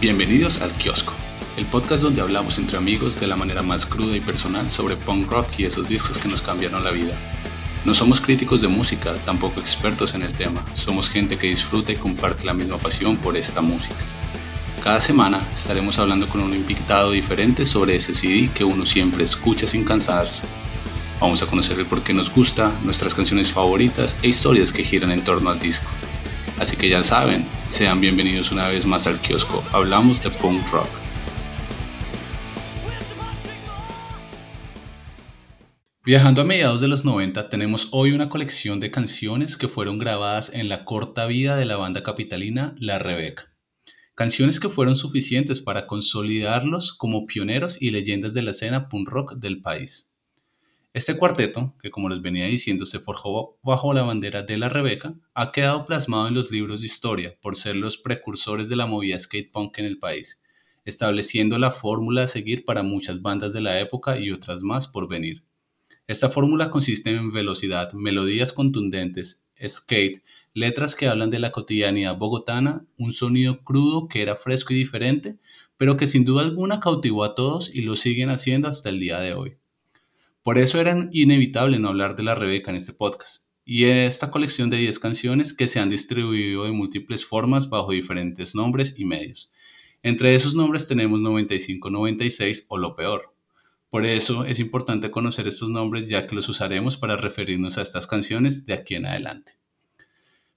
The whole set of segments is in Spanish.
Bienvenidos al Kiosco, el podcast donde hablamos entre amigos de la manera más cruda y personal sobre punk rock y esos discos que nos cambiaron la vida. No somos críticos de música, tampoco expertos en el tema, somos gente que disfruta y comparte la misma pasión por esta música. Cada semana estaremos hablando con un invitado diferente sobre ese CD que uno siempre escucha sin cansarse. Vamos a conocer el por qué nos gusta, nuestras canciones favoritas e historias que giran en torno al disco. Así que ya saben, sean bienvenidos una vez más al kiosco. Hablamos de punk rock. Viajando a mediados de los 90, tenemos hoy una colección de canciones que fueron grabadas en la corta vida de la banda capitalina La Rebeca. Canciones que fueron suficientes para consolidarlos como pioneros y leyendas de la escena punk rock del país. Este cuarteto, que como les venía diciendo se forjó bajo la bandera de la Rebeca, ha quedado plasmado en los libros de historia por ser los precursores de la movida skate punk en el país, estableciendo la fórmula a seguir para muchas bandas de la época y otras más por venir. Esta fórmula consiste en velocidad, melodías contundentes, skate, letras que hablan de la cotidianidad bogotana, un sonido crudo que era fresco y diferente, pero que sin duda alguna cautivó a todos y lo siguen haciendo hasta el día de hoy. Por eso era inevitable no hablar de la Rebeca en este podcast, y esta colección de 10 canciones que se han distribuido de múltiples formas bajo diferentes nombres y medios. Entre esos nombres tenemos 95, 96 o lo peor. Por eso es importante conocer estos nombres ya que los usaremos para referirnos a estas canciones de aquí en adelante.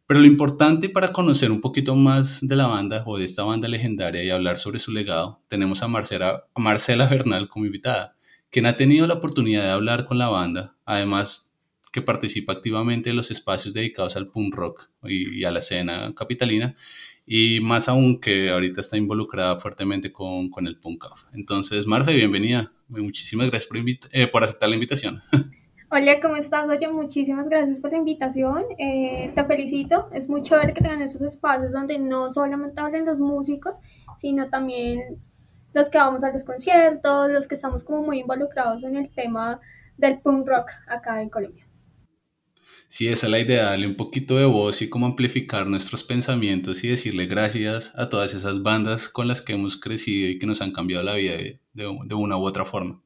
Pero lo importante para conocer un poquito más de la banda o de esta banda legendaria y hablar sobre su legado, tenemos a Marcela, Marcela Bernal como invitada quien ha tenido la oportunidad de hablar con la banda, además que participa activamente en los espacios dedicados al punk rock y, a la escena capitalina, y más aún que ahorita está involucrada fuertemente con, con el punk. Entonces, Marce, bienvenida. Muchísimas gracias por, eh, por aceptar la invitación. Hola, ¿cómo estás? Oye, muchísimas gracias por la invitación. Eh, te felicito. Es mucho ver que tengan esos espacios donde no solamente hablen los músicos, sino también los que vamos a los conciertos, los que estamos como muy involucrados en el tema del punk rock acá en Colombia. Sí, esa es la idea, darle un poquito de voz y cómo amplificar nuestros pensamientos y decirle gracias a todas esas bandas con las que hemos crecido y que nos han cambiado la vida de, de una u otra forma.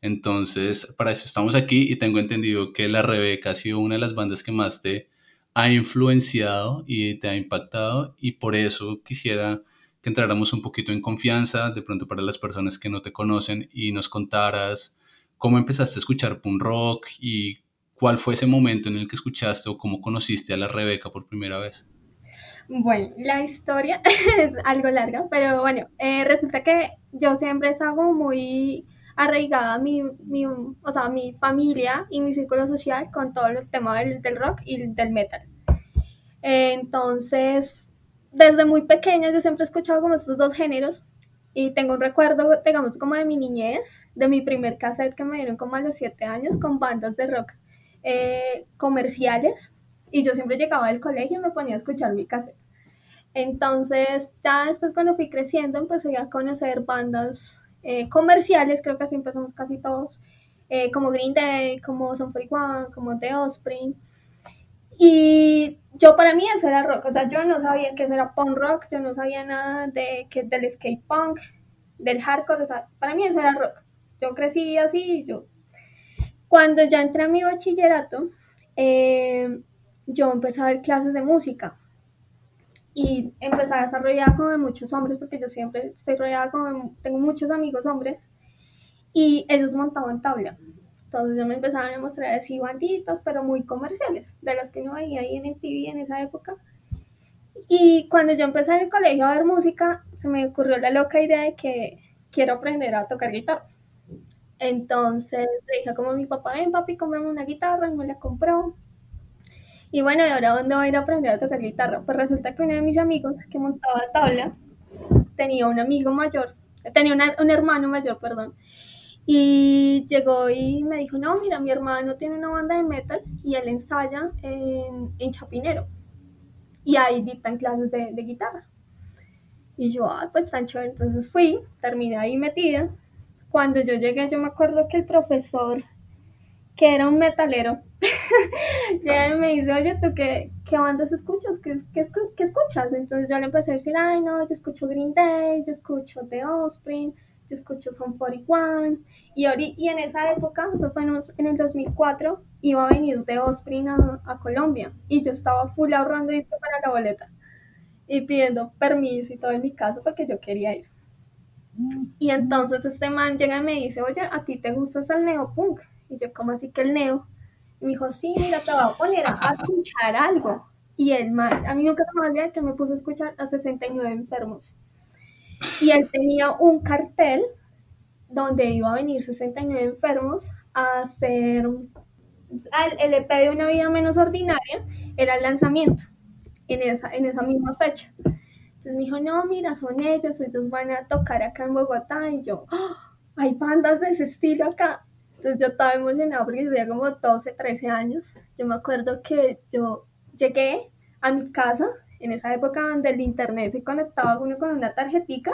Entonces, para eso estamos aquí y tengo entendido que La Rebeca ha sido una de las bandas que más te ha influenciado y te ha impactado y por eso quisiera que entráramos un poquito en confianza, de pronto para las personas que no te conocen y nos contaras cómo empezaste a escuchar punk rock y cuál fue ese momento en el que escuchaste o cómo conociste a la Rebeca por primera vez. Bueno, la historia es algo larga, pero bueno, eh, resulta que yo siempre es algo muy arraigada mi, mi, o sea, mi familia y mi círculo social con todo el tema del, del rock y del metal. entonces, desde muy pequeña yo siempre he escuchado como estos dos géneros y tengo un recuerdo, digamos, como de mi niñez, de mi primer cassette que me dieron como a los siete años con bandas de rock eh, comerciales y yo siempre llegaba del colegio y me ponía a escuchar mi cassette. Entonces, ya después cuando fui creciendo empecé a conocer bandas eh, comerciales, creo que así empezamos casi todos, eh, como Green Day, como Son 41, como The Offspring. Y yo para mí eso era rock, o sea, yo no sabía que eso era punk rock, yo no sabía nada de que del skate punk, del hardcore, o sea, para mí eso era rock. Yo crecí así y yo. Cuando ya entré a mi bachillerato, eh, yo empecé a ver clases de música y empecé a desarrollar como de muchos hombres, porque yo siempre estoy rodeada como, tengo muchos amigos hombres, y ellos montaban tabla. Entonces yo me empezaban a mostrar así banditas, pero muy comerciales, de las que no veía ahí en el TV en esa época. Y cuando yo empecé en el colegio a ver música, se me ocurrió la loca idea de que quiero aprender a tocar guitarra. Entonces le dije como mi papá, ven papi, comprame una guitarra, y me la compró. Y bueno, ¿y ahora dónde voy a ir a aprender a tocar guitarra? Pues resulta que uno de mis amigos que montaba tabla tenía un amigo mayor, tenía un hermano mayor, perdón, Y llegó y me dijo, no, mira, mi hermano tiene una banda de metal y él ensaya en, en Chapinero. Y ahí dictan clases de, de guitarra. Y yo, ah, pues tan chévere. Entonces fui, terminé ahí metida. Cuando yo llegué, yo me acuerdo que el profesor, que era un metalero, ya me dice, oye, ¿tú qué, qué bandas escuchas? ¿Qué, qué, qué escuchas? Entonces yo le empecé a decir, ay, no, yo escucho Green Day, yo escucho The Offspring, yo escucho Son 41. Y, y en esa época, eso fue en el 2004, iba a venir The Offspring a, a Colombia. Y yo estaba full ahorrando para la boleta. Y pidiendo permiso y todo en mi casa porque yo quería ir. Y entonces este man llega y me dice, oye, ¿a ti te gusta el neopunk? Y yo, ¿cómo así que el neo? Y me dijo, sí, mira, te voy a poner a, escuchar algo. Y el man, a mí nunca se me olvidó que me puso a escuchar a 69 enfermos. Y él tenía un cartel donde iba a venir 69 enfermos a hacer el EP de una vida menos ordinaria, era el lanzamiento en esa, en esa misma fecha. Entonces me dijo, no, mira, son ellos, ellos van a tocar acá en Bogotá. Y yo, ¡Oh! hay bandas de ese estilo acá. Entonces yo estaba emocionada porque tenía como 12, 13 años. Yo me acuerdo que yo llegué a mi casa en esa época donde el internet se conectaba uno con una tarjetica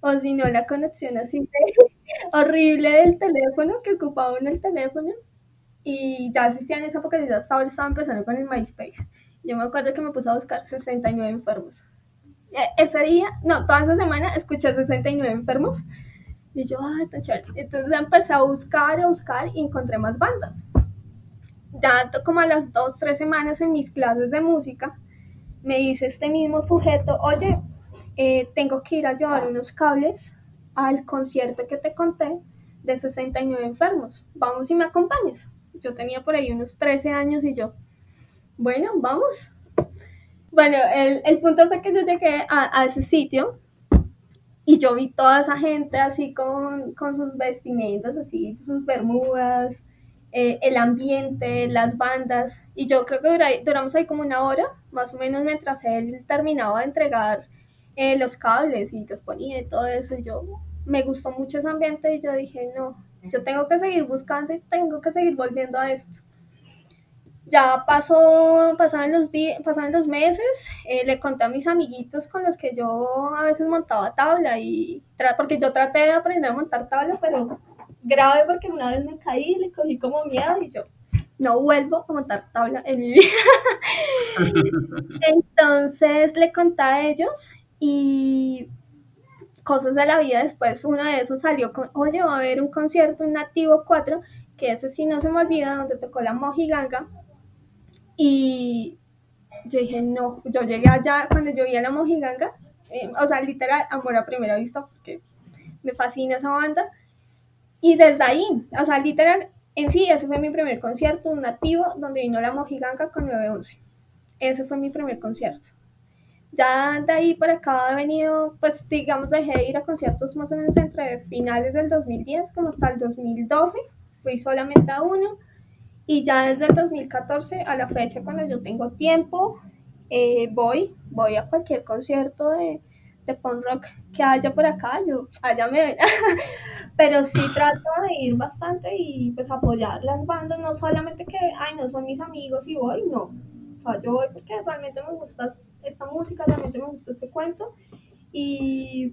o si no la conexión así horrible del teléfono que ocupaba uno el teléfono y ya existía en esa época, yo ya estaba, estaba empezando con el MySpace. Yo me acuerdo que me puse a buscar 69 enfermos. E, ese día, no, toda esa semana escuché 69 enfermos y yo, ah, está chévere. Entonces empecé a buscar, a buscar y encontré más bandas. Ya como a las dos, tres semanas en mis clases de música, me dice este mismo sujeto, oye, eh, tengo que ir a llevar unos cables al concierto que te conté de 69 enfermos. Vamos y me acompañas. Yo tenía por ahí unos 13 años y yo, bueno, vamos. Bueno, el, el punto fue que yo llegué a, a ese sitio y yo vi toda esa gente así con, con sus vestimentas, así, sus bermudas, eh, el ambiente, las bandas. Y yo creo que duramos ahí como una hora, más o menos, mientras él terminaba de entregar eh, los cables y los ponía y todo eso. Y yo me gustó mucho ese ambiente y yo dije, no, yo tengo que seguir buscando y tengo que seguir volviendo a esto ya pasó, pasaron los, días, pasaron los meses, eh, le conté a mis amiguitos con los que yo a veces montaba tabla y porque yo traté de aprender a montar tabla, pero grave porque una vez me caí, le cogí como miedo y yo no vuelvo a montar tabla en mi vida. Entonces le conté a ellos y cosas de la vida después, uno de esos salió con, oye, va a haber un concierto, un Nativo 4, que ese sí no se me olvida, donde tocó la Mojiganga y yo dije, no, yo llegué allá cuando yo vi a la Mojiganga, eh, o sea, literal, amor a primera vista, porque me fascina esa banda. Y desde ahí, o sea, literal, en sí, ese fue mi primer concierto, un nativo, donde vino la Mojiganga con 911. Ese fue mi primer concierto. Ya de ahí para acá he venido, pues digamos, dejé de ir a conciertos más o menos entre finales del 2010 como hasta el 2012. Fui solamente a uno y ya desde el 2014 a la fecha, cuando yo tengo tiempo, eh, voy, voy a cualquier concierto de, de punk rock que haya por acá, yo allá me ven. Pero sí trato de ir bastante y pues apoyar las bandas, no solamente que, ay, no son mis amigos y voy, no. O sea, yo voy porque realmente me gusta esta música, realmente me gusta este cuento y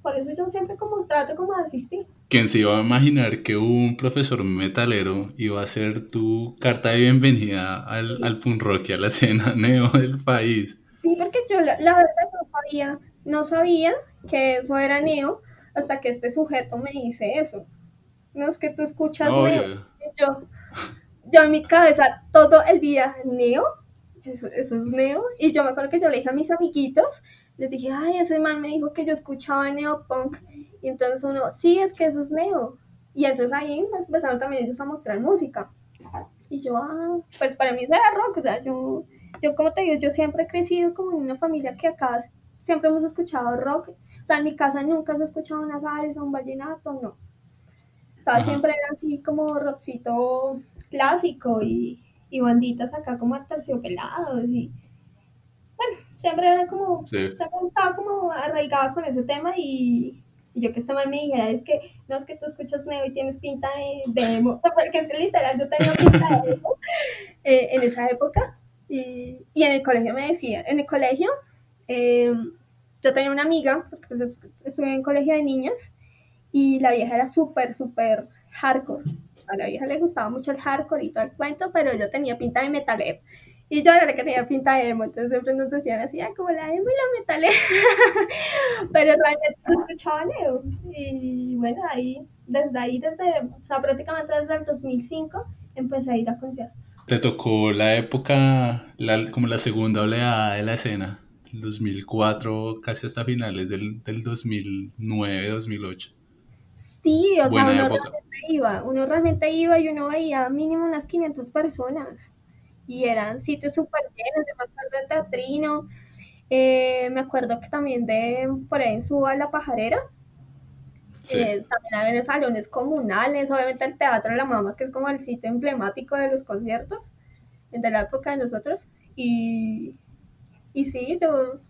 por eso yo siempre como trato como de asistir. ¿Quién se iba a imaginar que un profesor metalero iba a ser tu carta de bienvenida al, al punk rock y a la escena neo del país? Sí, porque yo la, verdad no sabía, no sabía que eso era neo hasta que este sujeto me dice eso. No es que tú escuchas neo. Yo, yo en mi cabeza todo el día, neo, eso, eso, es neo. Y yo me acuerdo que yo le dije a mis amiguitos, les dije, ay, ese man me dijo que yo escuchaba neopunk. Y entonces uno, sí, es que eso es neo. Y entonces ahí pues, empezaron también ellos a mostrar música. Y yo, ah, pues para mí eso era rock. O sea, yo, yo como te digo, yo siempre he crecido como en una familia que acá siempre hemos escuchado rock. O sea, en mi casa nunca se ha escuchado una salsa, un vallenato, no. O sea, siempre era así como rockcito clásico y, y banditas acá como terciopelados y siempre era como, se estaba como arraigada con ese tema y, Y yo que esta man me dijera, es que, no, es que tú escuchas Neo y tienes pinta de, de emo, porque es que literal yo tenía pinta de emo eh, en esa época. Y, y, en el colegio me decía, en el colegio, eh, yo tenía una amiga, porque pues, estuve en colegio de niñas, y la vieja era súper, súper hardcore. A la vieja le gustaba mucho el hardcore y todo el cuento, pero yo tenía pinta de metalhead. Y yo era la que tenía pinta de emo, entonces siempre nos decían así, ah, como la emo y la metalhead. pero realmente no escuchaba Neo. Y bueno, ahí, desde ahí, desde, o sea, prácticamente desde el 2005, empecé a ir a conciertos. ¿Te tocó la época, la, como la segunda oleada de la escena? 2004, casi hasta finales del, del 2009, 2008. Sí, o sea, uno realmente iba, uno realmente iba y uno veía mínimo unas 500 personas. Y eran sitios súper llenos, yo me acuerdo del teatrino, eh, me acuerdo que también de por ahí en Suba la pajarera, sí. eh, también había salones comunales, obviamente el Teatro de la Mama, que es como el sitio emblemático de los conciertos, de la época de nosotros. Y, y sí, yo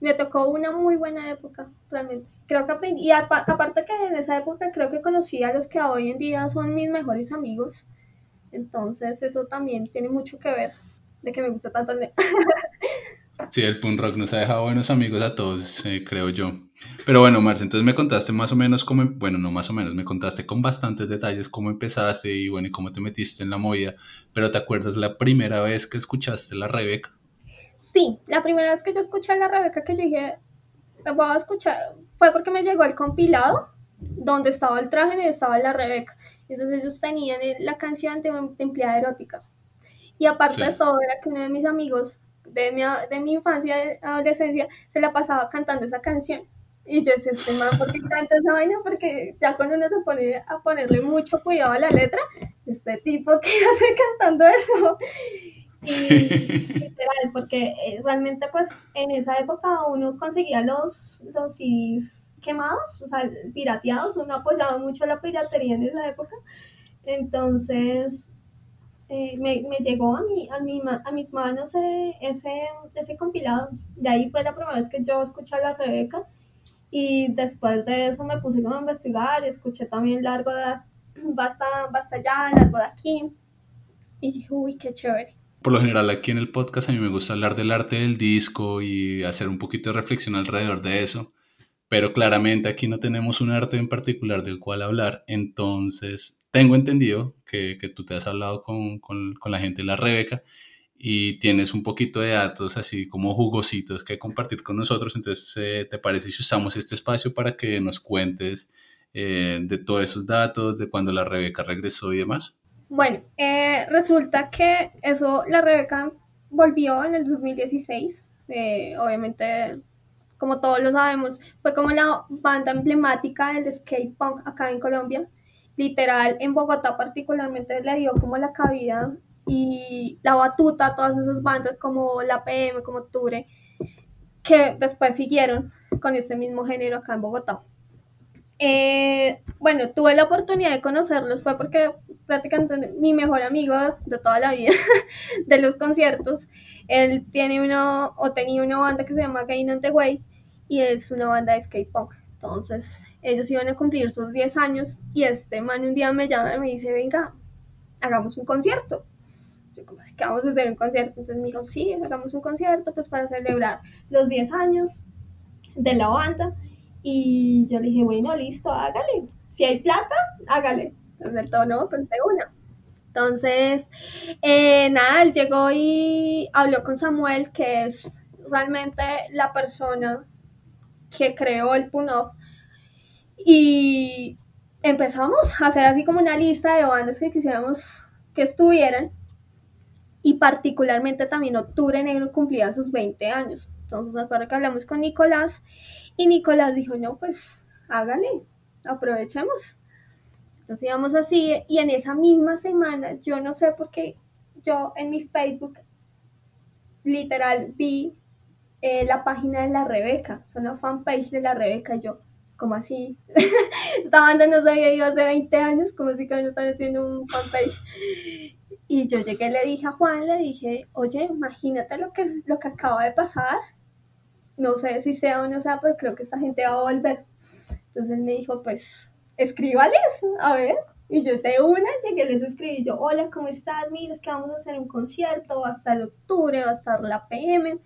me tocó una muy buena época, realmente creo que aprendí, y aparte que en esa época creo que conocí a los que hoy en día son mis mejores amigos, entonces eso también tiene mucho que ver de que me gusta tanto el Sí, el punk rock nos ha dejado buenos amigos a todos, eh, creo yo. Pero bueno, Marce, entonces me contaste más o menos cómo, bueno, no más o menos, me contaste con bastantes detalles cómo empezaste y bueno, y cómo te metiste en la movida, pero ¿te acuerdas la primera vez que escuchaste la Rebeca? Sí, la primera vez que yo escuché la Rebeca que yo dije, voy a escuchar, fue porque me llegó el compilado donde estaba el traje y estaba la Rebeca. Entonces ellos tenían la canción de, empleada erótica. Y aparte sí. de todo, era que uno de mis amigos de mi, de mi infancia, adolescencia, se la pasaba cantando esa canción. Y yo decía, este man, ¿por qué canta esa vaina? Porque ya cuando uno se pone a ponerle mucho cuidado a la letra, este tipo, ¿qué hace cantando eso? Y, literal, porque eh, realmente pues en esa época uno conseguía los, los CDs quemados, o sea, pirateados, uno apoyaba mucho la piratería en esa época, entonces eh, me, me, llegó a, mi, a, mi, a mis manos ese, ese compilado, de ahí fue la primera vez que yo escuché a la Rebeca, y después de eso me puse como a investigar, escuché también Largo de, Basta, basta Ya, Largo de Aquí, y dije, uy, qué chévere por lo general aquí en el podcast a mí me gusta hablar del arte del disco y hacer un poquito de reflexión alrededor de eso, pero claramente aquí no tenemos un arte en particular del cual hablar, entonces tengo entendido que, que tú te has hablado con, con, con, la gente de la Rebeca y tienes un poquito de datos así como jugositos que compartir con nosotros, entonces eh, ¿te parece si usamos este espacio para que nos cuentes eh, de todos esos datos, de cuando la Rebeca regresó y demás? Bueno, eh, resulta que eso, la Rebeca volvió en el 2016. Eh, obviamente, como todos lo sabemos, fue como la banda emblemática del skate punk acá en Colombia. Literal, en Bogotá particularmente le dio como la cabida y la batuta todas esas bandas como la PM, como Ture, que después siguieron con ese mismo género acá en Bogotá. Eh, bueno, tuve la oportunidad de conocerlos, fue porque prácticamente mi mejor amigo de toda la vida, de los conciertos, él tiene uno, o tenía una banda que se llama Gain on the Way, y es una banda de skate punk. Entonces, ellos iban a cumplir sus 10 años, y este man un día me llama y me dice, venga, hagamos un concierto. Yo como que vamos a hacer un concierto. Entonces me dijo, sí, hagamos un concierto, pues para celebrar los 10 años de la banda. Y yo le dije, bueno, listo, hágale. Si hay plata, hágale. Entonces todo no, de una. Entonces, eh, nada, él llegó y habló con Samuel, que es realmente la persona que creó el PUNOF. Y empezamos a hacer así como una lista de bandas que quisiéramos que estuvieran. Y particularmente también Octubre Negro cumplía sus 20 años. Entonces me acuerdo que hablamos con Nicolás y Nicolás dijo, no, pues hágale, aprovechemos. Entonces íbamos así y en esa misma semana, yo no sé por qué, yo en mi Facebook literal vi eh, la página de la Rebeca, son una fanpage de la Rebeca, yo, como así? Esta banda no se había ido hace 20 años, como si que no están haciendo un fanpage. Y yo llegué le dije a Juan, le dije, oye, imagínate lo que, lo que acaba de pasar no sé si sea o no sea, pero creo que esta gente va a volver. Entonces me dijo, pues, escríbales, a ver. Y yo de una llegué, les escribí yo, hola, ¿cómo estás? Mira, es que vamos a hacer un concierto, va a estar octubre, va a estar la PM.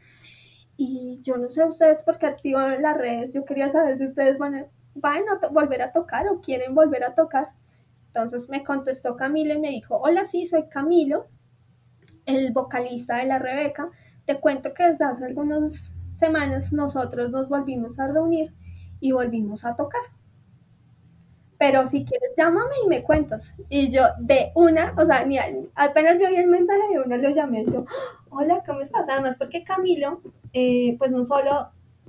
Y yo no sé ustedes por qué activan las redes, yo quería saber si ustedes van a, van a volver a tocar o quieren volver a tocar. Entonces me contestó Camilo y me dijo, hola, sí, soy Camilo, el vocalista de la Rebeca. Te cuento que desde hace algunas semanas nosotros nos volvimos a reunir y volvimos a tocar pero si quieres llámame y me cuentas. Y yo de una, o sea, ni apenas yo vi el mensaje de una lo llamé, yo, hola, ¿cómo estás? Además porque Camilo, eh, pues no solo,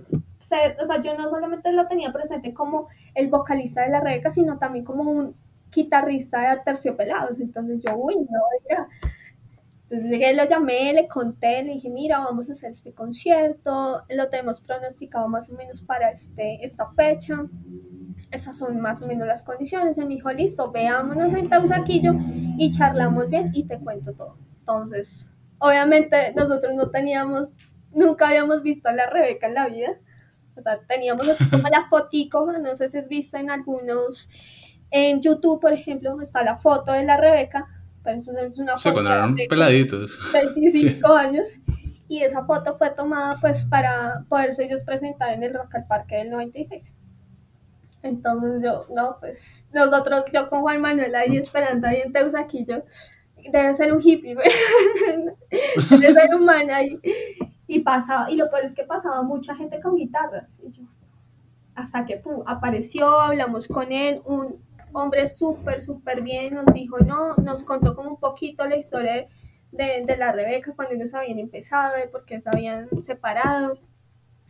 o sea, yo no solamente lo tenía presente como el vocalista de la Rebeca, sino también como un guitarrista de Terciopelados. Entonces yo, uy, no, oiga. Entonces llegué, lo llamé, le conté, le dije, mira, vamos a hacer este concierto, lo tenemos pronosticado más o menos para este, esta fecha esas son más o menos las condiciones. Él me dijo, listo, veámonos en Tausaquillo y charlamos bien y te cuento todo. Entonces, obviamente nosotros no teníamos, nunca habíamos visto a la Rebeca en la vida. O sea, teníamos como la fotico, no sé si has visto en algunos, en YouTube, por ejemplo, está la foto de la Rebeca, pero es una foto cuando eran peladitos. 25 años. Y esa foto fue tomada pues para poderse ellos presentar en el Rock al Parque del 96. Entonces yo, no, pues nosotros, yo con Juan Manuel ahí esperando ahí en Teusaquillo, debe ser un hippie, debe ser un man ahí. Y pasaba, y lo peor es que pasaba mucha gente con guitarras. Y yo, hasta que apareció, hablamos con él, un hombre súper, súper bien, nos dijo, no, nos contó como un poquito la historia de, de la Rebeca cuando ellos habían empezado, de por qué se habían separado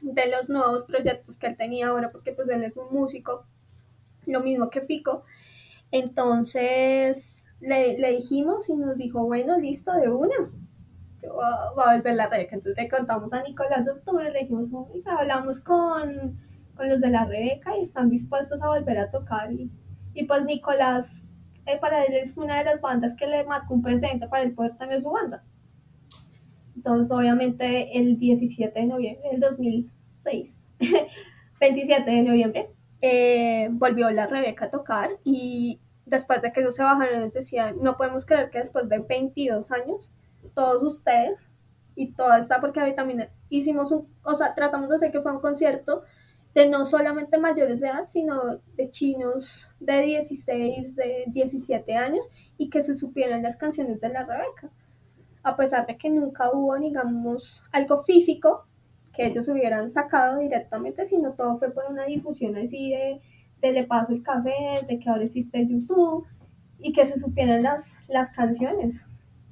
de los nuevos proyectos que él tenía ahora, porque pues él es un músico, lo mismo que Fico. Entonces le, le dijimos y nos dijo, bueno, listo, de una. Va, a volver la Rebeca. Entonces le contamos a Nicolás de Octubre, le dijimos, hablamos con, con, los de la Rebeca y están dispuestos a volver a tocar. Y, y pues Nicolás, eh, para él es una de las bandas que le marcó un presente para él poder tener su banda. Entonces, obviamente, el 17 de noviembre del 2006, 27 de noviembre, eh, volvió la Rebeca a tocar y después de que ellos se bajaron, nos decían, no podemos creer que después de 22 años, todos ustedes y toda esta, porque hoy también hicimos un, o sea, tratamos de hacer que fue un concierto de no solamente mayores de edad, sino de chinos de 16, de 17 años y que se supieran las canciones de la Rebeca a pesar de que nunca hubo, digamos, algo físico que ellos hubieran sacado directamente, sino todo fue por una difusión así de, de le paso el café, de que ahora existe YouTube y que se supieran las, las canciones.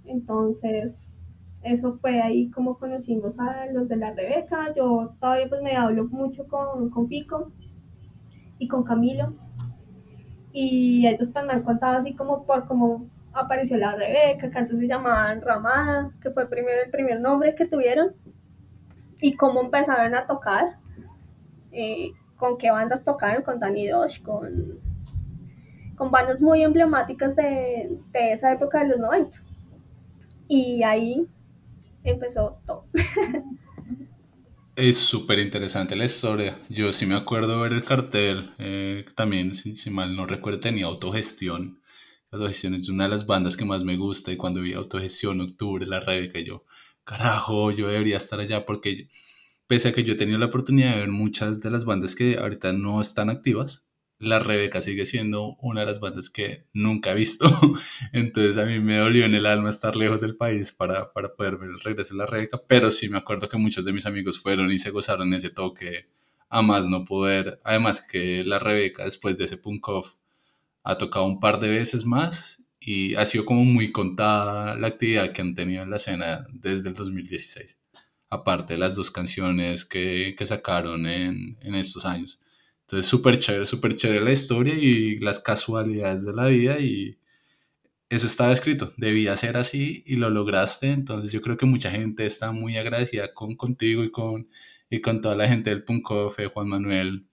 Entonces, eso fue ahí como conocimos a los de la Rebeca. Yo todavía pues me hablo mucho con, con Pico y con Camilo. Y ellos pues me han contado así como por como apareció la Rebeca, que antes se llamaban Ramada, que fue primero el primer nombre que tuvieron, y cómo empezaron a tocar, eh, con qué bandas tocaron, con Danny Dosh, con, con bandas muy emblemáticas de, de esa época de los 90. Y ahí empezó todo. Es súper interesante la historia. Yo sí me acuerdo ver el cartel. Eh, también, si, si, mal no recuerdo, tenía autogestión autogestión es una de las bandas que más me gusta y cuando vi autogestión octubre, la Rebeca, yo, carajo, yo debería estar allá porque pese a que yo he tenido la oportunidad de ver muchas de las bandas que ahorita no están activas, la Rebeca sigue siendo una de las bandas que nunca he visto. Entonces a mí me dolió en el alma estar lejos del país para, para poder ver el regreso de la Rebeca, pero sí me acuerdo que muchos de mis amigos fueron y se gozaron ese toque a más no poder. Además que la Rebeca después de ese punk off ha tocado un par de veces más y ha sido como muy contada la actividad que han tenido en la escena desde el 2016, aparte de las dos canciones que, que sacaron en, en, estos años. Entonces, súper chévere, súper chévere la historia y las casualidades de la vida y eso estaba escrito, debía ser así y lo lograste, entonces yo creo que mucha gente está muy agradecida con contigo y con, y con toda la gente del Punkofe, Juan Manuel,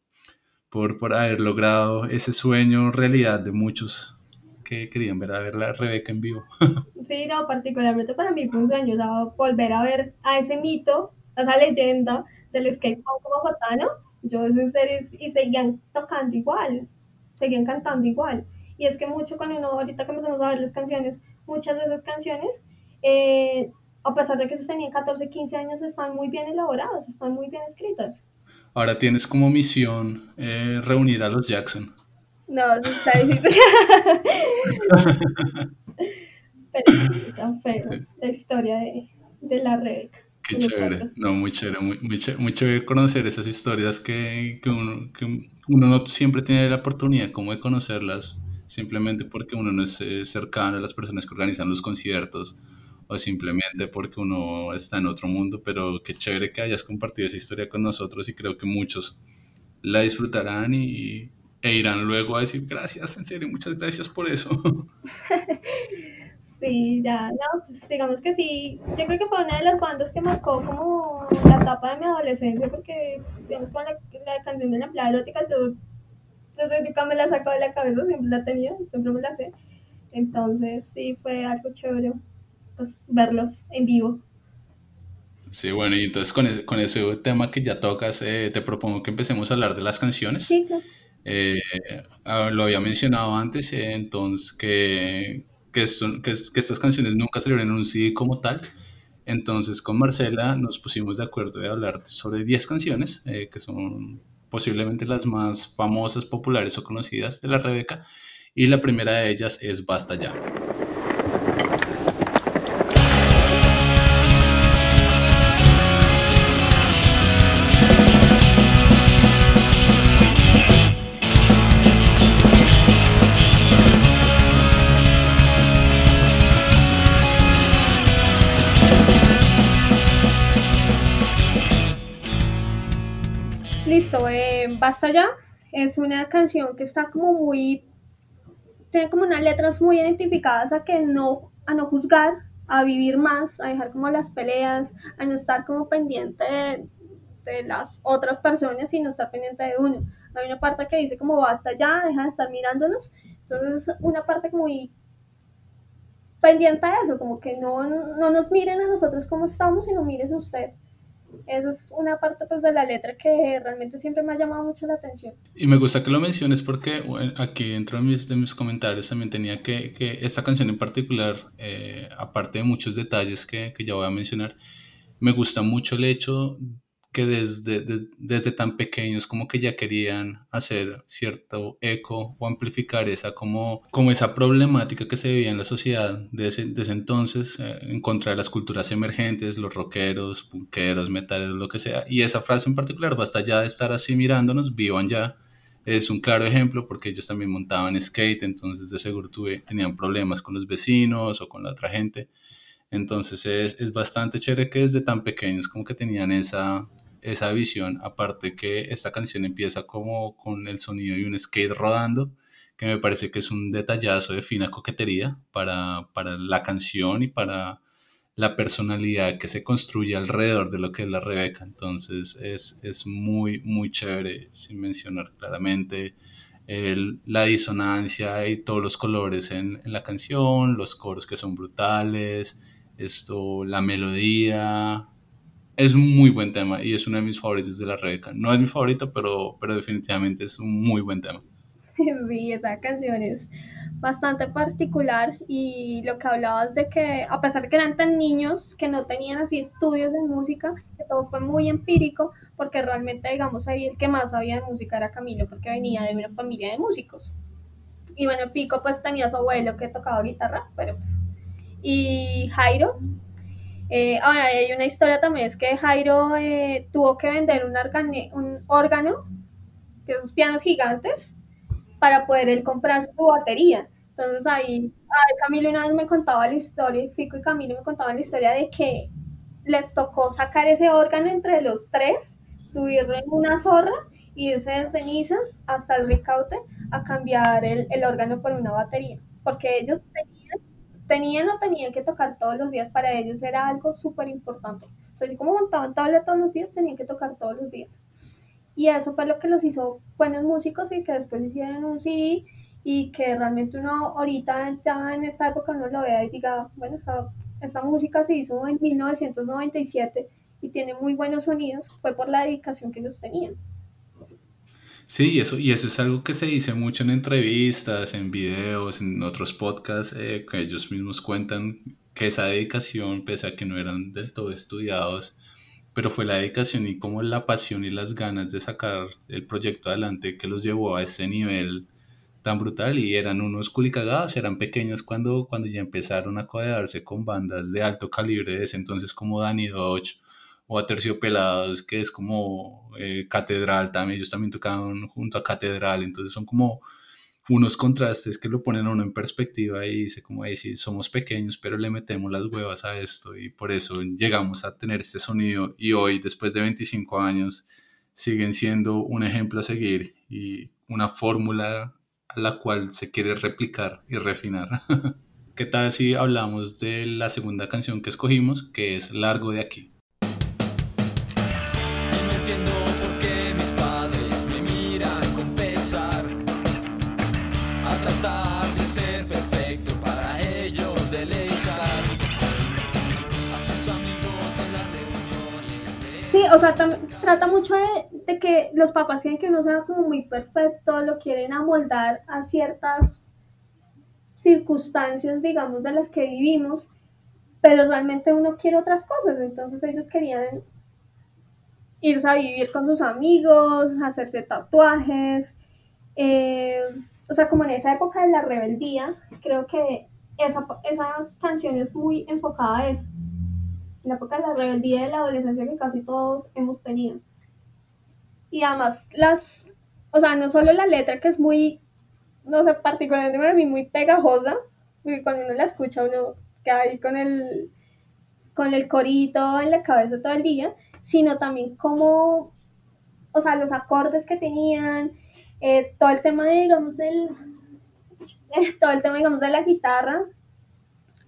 por, por haber logrado ese sueño realidad de muchos que querían ver a ver la Rebeca en vivo. Sí, no, particularmente para mí fue un sueño, o volver a ver a ese mito, a esa leyenda del skate punk bogotano, yo en serio, y seguían tocando igual, seguían cantando igual. Y es que mucho cuando uno, ahorita comenzamos a ver las canciones, muchas de esas canciones, eh, a pesar de que ellos tenían 14, 15 años, están muy bien elaboradas, están muy bien escritas. Ahora tienes como misión eh, reunir a los Jackson. No, está difícil. Pero está feo la historia de, de la Rebeca. Qué chévere, no, muy chévere, muy, muy, chévere, muy chévere conocer esas historias que, que, uno, que uno no siempre tiene la oportunidad como de conocerlas, simplemente porque uno no es eh, cercano a las personas que organizan los conciertos o simplemente porque uno está en otro mundo, pero qué chévere que hayas compartido esa historia con nosotros y creo que muchos la disfrutarán y, e irán luego a decir gracias, en serio, muchas gracias por eso. Sí, ya, no, pues digamos que sí, yo creo que fue una de las bandas que marcó como la etapa de mi adolescencia, porque digamos con la, la canción de la playa erótica, yo no sé, nunca me la saco de la cabeza, siempre la tenía, siempre me la sé, entonces sí, fue algo chévere, pues verlos en vivo. Sí, bueno, y entonces con ese, con ese tema que ya tocas, eh, te propongo que empecemos a hablar de las canciones. Sí, claro. Eh, ah, lo había mencionado antes, eh, entonces que que, que, estas canciones nunca salieron en un CD como tal. Entonces con Marcela nos pusimos de acuerdo de hablar sobre 10 canciones, eh, que son posiblemente las más famosas, populares o conocidas de la Rebeca. Y la primera de ellas es Basta ya. Basta ya es una canción que está como muy, tiene como unas letras muy identificadas a que no, a no juzgar, a vivir más, a dejar como las peleas, a no estar como pendiente de, las otras personas y no estar pendiente de uno. Hay una parte que dice como basta ya, deja de estar mirándonos. Entonces una parte muy pendiente de eso, como que no, no nos miren a nosotros como estamos, sino mires a usted. Esa es una parte pues, de la letra que realmente siempre me ha llamado mucho la atención. Y me gusta que lo menciones porque aquí dentro de mis, de mis comentarios también tenía que, que esta canción en particular, eh, aparte de muchos detalles que, que ya voy a mencionar, me gusta mucho el hecho que desde, desde, tan pequeños como que ya querían hacer cierto eco o amplificar esa como, como esa problemática que se vivía en la sociedad desde ese, entonces eh, en contra de las culturas emergentes, los rockeros, punqueros, metaleros, lo que sea. Y esa frase en particular, basta ya de estar así mirándonos, vivan ya. Es un claro ejemplo porque ellos también montaban skate, entonces de seguro tuve, tenían problemas con los vecinos o con la otra gente. Entonces es, es bastante chévere que desde tan pequeños como que tenían esa, esa visión, aparte que esta canción empieza como con el sonido de un skate rodando, que me parece que es un detallazo de fina coquetería para, para la canción y para la personalidad que se construye alrededor de lo que es la Rebeca. Entonces es, es muy, muy chévere, sin mencionar claramente la disonancia y todos los colores en, en, la canción, los coros que son brutales, esto, la melodía, es un muy buen tema y es uno de mis favoritos de la Rebeca. No es mi favorito, pero, pero definitivamente es un muy buen tema. Sí, esa canción es bastante particular y lo que hablabas de que a pesar de que eran tan niños que no tenían así estudios de música, que todo fue muy empírico porque realmente digamos ahí el que más sabía de música era Camilo porque venía de una familia de músicos. Y bueno, Pico pues tenía su abuelo que tocaba guitarra, pero pues... Y Jairo eh, ahora, hay una historia también, es que Jairo eh, tuvo que vender un, un órgano, que esos pianos gigantes, para poder él comprar su batería. Entonces ahí, Camilo una vez me contaba la historia, Fico y Camilo me contaban la historia de que les tocó sacar ese órgano entre los tres, subirlo en una zorra y irse desde Niza hasta el Ricaute a cambiar el, el órgano por una batería, porque ellos tenían tenían o tenían que tocar todos los días, para ellos era algo súper importante. O así como montaban tabla todos los días, tenían que tocar todos los días. Y eso fue lo que los hizo buenos músicos y que después hicieron un CD y que realmente uno ahorita ya en esta época uno lo vea y diga, bueno, esta, esta música se hizo en 1997 y tiene muy buenos sonidos, fue por la dedicación que ellos tenían. Sí, eso, y eso es algo que se dice mucho en entrevistas, en videos, en otros podcasts, eh, que ellos mismos cuentan que esa dedicación, pese a que no eran del todo estudiados, pero fue la dedicación y como la pasión y las ganas de sacar el proyecto adelante que los llevó a ese nivel tan brutal. Y eran unos culicagados, eran pequeños cuando, cuando ya empezaron a codearse con bandas de alto calibre de ese entonces como Danny Dodge o a Terciopelados, que es como eh, Catedral también, ellos también tocaban junto a Catedral, entonces son como unos contrastes que lo ponen a uno en perspectiva y dice como, hey, sí, somos pequeños, pero le metemos las huevas a esto y por eso llegamos a tener este sonido y hoy, después de 25 años, siguen siendo un ejemplo a seguir y una fórmula a la cual se quiere replicar y refinar. ¿Qué tal si hablamos de la segunda canción que escogimos, que es Largo de aquí? O sea, trata mucho de, que los papás quieren que uno sea como muy perfecto, lo quieren amoldar a ciertas circunstancias, digamos, de las que vivimos, pero realmente uno quiere otras cosas, entonces ellos querían irse a vivir con sus amigos, hacerse tatuajes, eh, o sea, como en esa época de la rebeldía, creo que esa, esa canción es muy enfocada a eso la época de la rebeldía de la adolescencia que casi todos hemos tenido. Y además las, o sea, no solo la letra que es muy, no sé, particularmente para mí muy pegajosa, porque cuando uno la escucha uno queda ahí con el, con el corito en la cabeza todo el día, sino también como, o sea, los acordes que tenían, eh, todo el tema de, digamos, el, todo el tema, digamos, de la guitarra,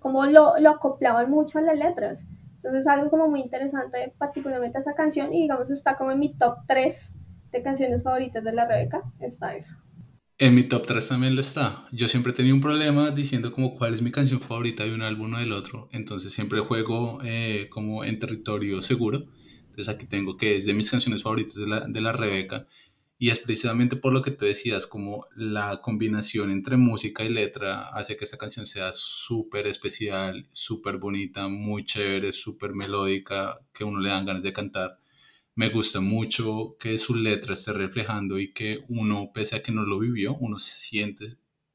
como lo, lo acoplaban mucho a las letras. Entonces algo como muy interesante, particularmente esa canción, y digamos está como en mi top 3 de canciones favoritas de la Rebeca, está eso. En mi top 3 también lo está. Yo siempre tenido un problema diciendo como cuál es mi canción favorita de un álbum o del otro. Entonces siempre juego eh, como en territorio seguro. Entonces aquí tengo que es de mis canciones favoritas de la, de la Rebeca. Y es precisamente por lo que tú decías, como la combinación entre música y letra hace que esta canción sea súper especial, súper bonita, muy chévere, súper melódica, que uno le dan ganas de cantar. Me gusta mucho que su letra esté reflejando y que uno, pese a que no lo vivió, uno siente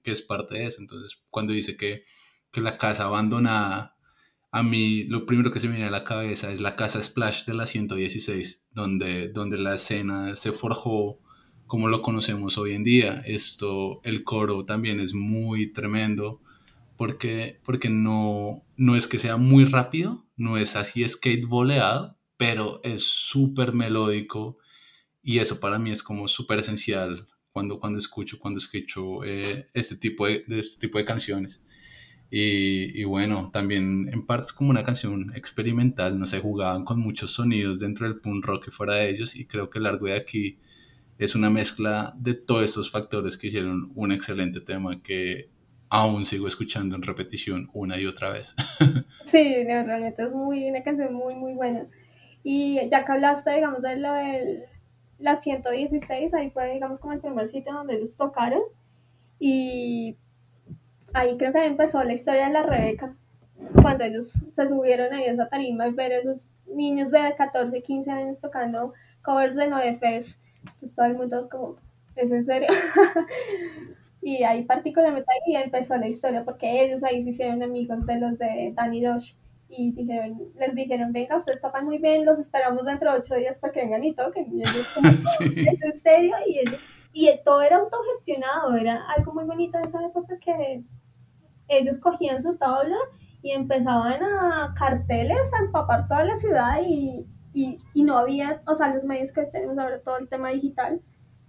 que es parte de eso. Entonces, cuando dice que, que la casa abandonada, a mí lo primero que se me viene a la cabeza es la casa Splash de la 116, donde, donde la escena se forjó como lo conocemos hoy en día. Esto, el coro también es muy tremendo porque, porque no, no es que sea muy rápido, no es así skate boleado, pero es súper melódico y eso para mí es como súper esencial cuando, cuando escucho, cuando escucho eh, este, tipo de, este tipo de canciones. Y, y, bueno, también en parte como una canción experimental, no sé, jugaban con muchos sonidos dentro del punk rock y fuera de ellos y creo que largo de aquí es una mezcla de todos estos factores que hicieron un excelente tema que aún sigo escuchando en repetición una y otra vez. Sí, realmente es muy, una canción muy, muy buena. Y ya que hablaste, digamos, de lo de la 116, ahí fue, digamos, como el primer sitio donde ellos tocaron. Y ahí creo que empezó la historia de la Rebeca, cuando ellos se subieron ahí a esa tarima y ver esos niños de 14, 15 años tocando covers de Noefes entonces todo el mundo como, ¿es en serio? y ahí particularmente ahí empezó la historia, porque ellos ahí se hicieron amigos de los de Danny Dosh y dijeron, les dijeron, venga, ustedes tocan muy bien, los esperamos dentro de ocho días para que vengan y toquen. Y ellos como, ¿es en serio? Y ellos, y todo era autogestionado, era algo muy bonito de esa época que ellos cogían su tabla y empezaban a carteles a empapar toda la ciudad y, y, y, no había, o sea, los medios que tenemos ahora, todo el tema digital,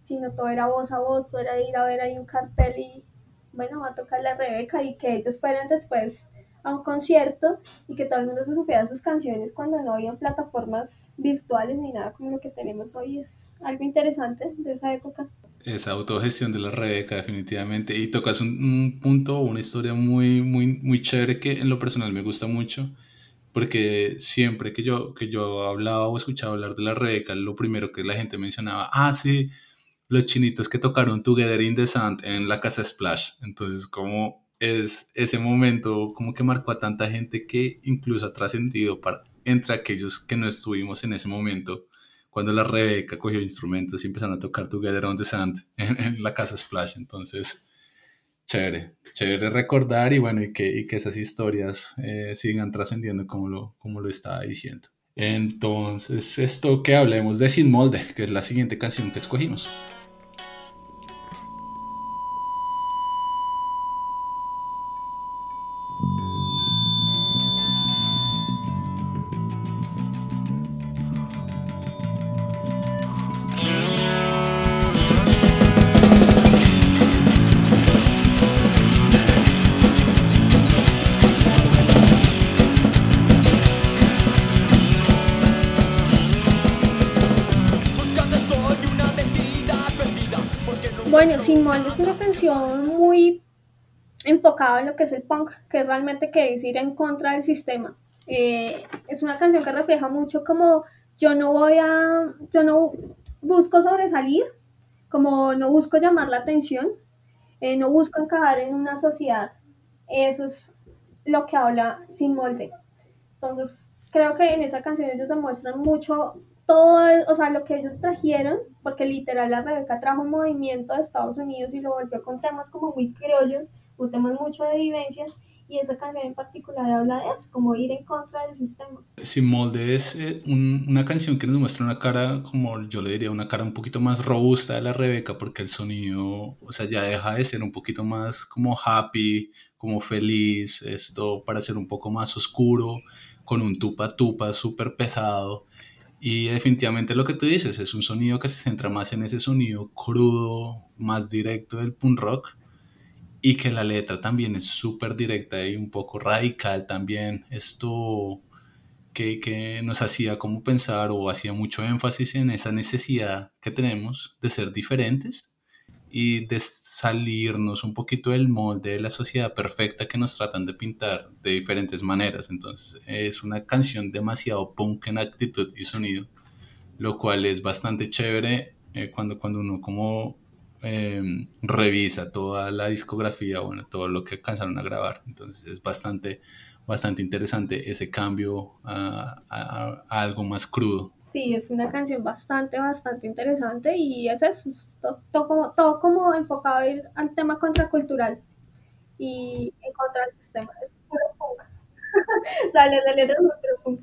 sino todo era voz a voz, todo era ir a ver ahí un cartel y, bueno, va a tocar la Rebeca y que ellos fueran después a un concierto y que todo el mundo se supiera sus canciones cuando no había plataformas virtuales ni nada como lo que tenemos hoy es algo interesante de esa época. Esa autogestión de la Rebeca, definitivamente. Y tocas un, un punto, una historia muy, muy, muy chévere que en lo personal me gusta mucho porque siempre que yo, que yo hablaba o escuchaba hablar de la Rebeca, lo primero que la gente mencionaba, ah, sí, los chinitos que tocaron Together in the Sand en la casa Splash. Entonces, como es ese momento, como que marcó a tanta gente que incluso ha trascendido para, entre aquellos que no estuvimos en ese momento, cuando la Rebeca cogió instrumentos y empezaron a tocar Together on the Sand en, la casa Splash. Entonces, chévere, chévere recordar y bueno, y que, y que esas historias eh, sigan trascendiendo como lo, como lo estaba diciendo. Entonces, esto que hablemos de Sin Molde, que es la siguiente canción que escogimos. Enfocada en lo que es el punk, que es realmente que es ir en contra del sistema. Eh, es una canción que refleja mucho como yo no voy a, yo no busco sobresalir, como no busco llamar la atención, eh, no busco encajar en una sociedad. Eso es lo que habla Sin Molde. Entonces, creo que en esa canción ellos demuestran mucho todo, o sea, lo que ellos trajeron, porque literal la Rebeca trajo un movimiento de Estados Unidos y lo volvió con temas como muy criollos, con temas mucho de vivencias, y esa canción en particular habla de eso, como ir en contra del sistema. Sin molde es eh, una canción que nos muestra una cara, como yo le diría, una cara un poquito más robusta de la Rebeca, porque el sonido, o sea, ya deja de ser un poquito más como happy, como feliz, esto para ser un poco más oscuro, con un tupa tupa súper pesado y definitivamente lo que tú dices es un sonido que se centra más en ese sonido crudo, más directo del punk rock y que la letra también es súper directa y un poco radical también. Esto que, que, nos hacía como pensar o hacía mucho énfasis en esa necesidad que tenemos de ser diferentes y de salirnos un poquito del molde de la sociedad perfecta que nos tratan de pintar de diferentes maneras. Entonces es una canción demasiado punk en actitud y sonido, lo cual es bastante chévere eh, cuando, cuando uno como em, revisa toda la discografía, bueno, todo lo que alcanzaron a grabar. Entonces es bastante, bastante interesante ese cambio a algo más crudo. Sí, es una canción bastante, bastante interesante y es eso, todo, como, todo como enfocado a ir al tema contracultural y en contra del sistema. Es puro punk. Sale de letras puro punk.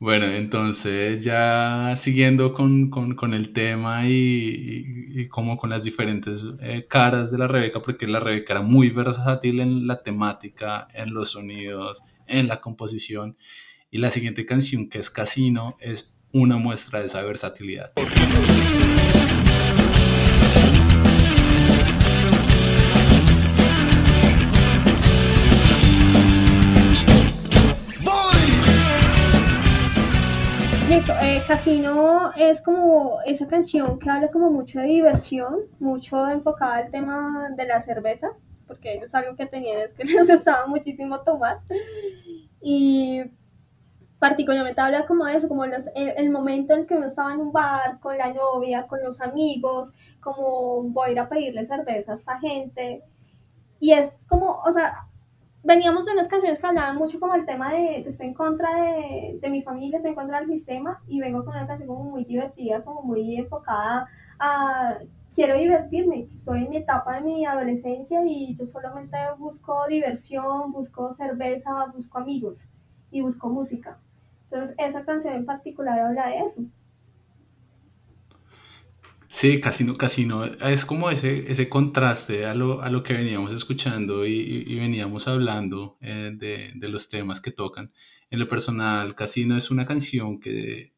Bueno, entonces ya siguiendo con, con, con el tema y, como con las diferentes eh, caras de la Rebeca, porque la Rebeca era muy versátil en la temática, en los sonidos, en la composición. Y la siguiente canción, que es Casino, es una muestra de esa versatilidad. Casino es como esa canción que habla como mucho de diversión, mucho enfocada al tema de la cerveza, porque ellos algo que tenían es que les gustaba muchísimo tomar. Y particularmente habla como de eso, como los, el, momento en que uno estaba en un bar con la novia, con los amigos, como voy a ir a pedirle cerveza a esta gente. Y es como, o sea, veníamos de unas canciones que hablaban mucho como el tema de, estoy en contra de, mi familia, estoy en contra del sistema, y vengo con una canción como muy divertida, como muy enfocada a quiero divertirme, estoy en mi etapa de mi adolescencia y yo solamente busco diversión, busco cerveza, busco amigos y busco música. Entonces, esa canción en particular habla de eso. Sí, Casino, Casino, es como ese, ese contraste a lo, a lo que veníamos escuchando y, y veníamos hablando eh, de, de, los temas que tocan. En lo personal, Casino es una canción que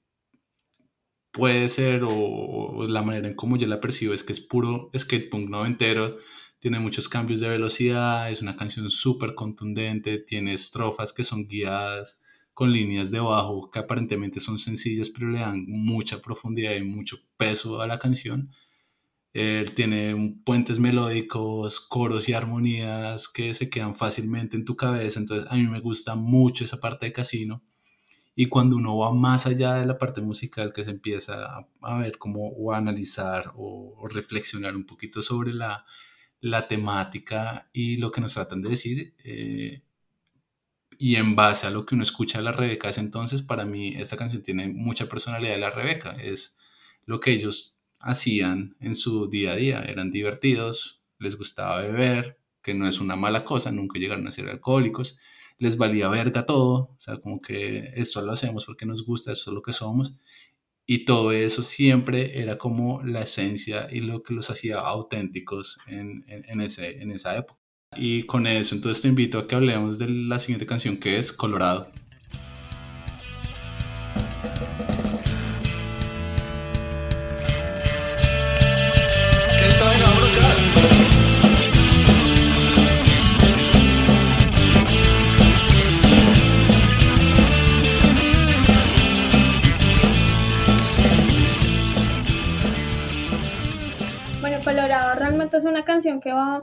puede ser, o, o la manera en cómo yo la percibo, es que es puro skatepunk noventero, tiene muchos cambios de velocidad, es una canción súper contundente, tiene estrofas que son guiadas con líneas de bajo que aparentemente son sencillas, pero le dan mucha profundidad y mucho peso a la canción. Él tiene puentes melódicos, coros y armonías que se quedan fácilmente en tu cabeza, entonces a mí me gusta mucho esa parte de Casino. Y cuando uno va más allá de la parte musical, que se empieza a, ver cómo o a analizar o, reflexionar un poquito sobre la, la, temática y lo que nos tratan de decir, eh, y en base a lo que uno escucha de la Rebeca ese entonces, para mí esta canción tiene mucha personalidad de la Rebeca. Es lo que ellos hacían en su día a día. Eran divertidos, les gustaba beber, que no es una mala cosa, nunca llegaron a ser alcohólicos, les valía verga todo, o sea, como que esto lo hacemos porque nos gusta, eso es lo que somos. Y todo eso siempre era como la esencia y lo que los hacía auténticos en, en, ese, en esa época. Y con eso, entonces te invito a que hablemos de la siguiente canción que es Colorado. es una canción que va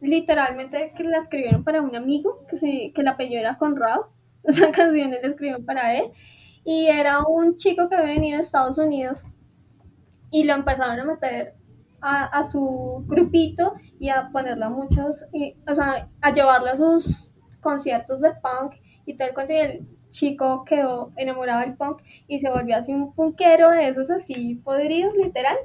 literalmente que la escribieron para un amigo que, se, que el apellido era Conrado. Esa canción la escribieron para él. Y era un chico que había venido de Estados Unidos y lo empezaron a meter a, su grupito y a ponerlo a muchos, y, o sea, a llevarlo a sus conciertos de punk y tal cuando el chico quedó enamorado del punk y se volvió así un punkero de esos así podridos, literal.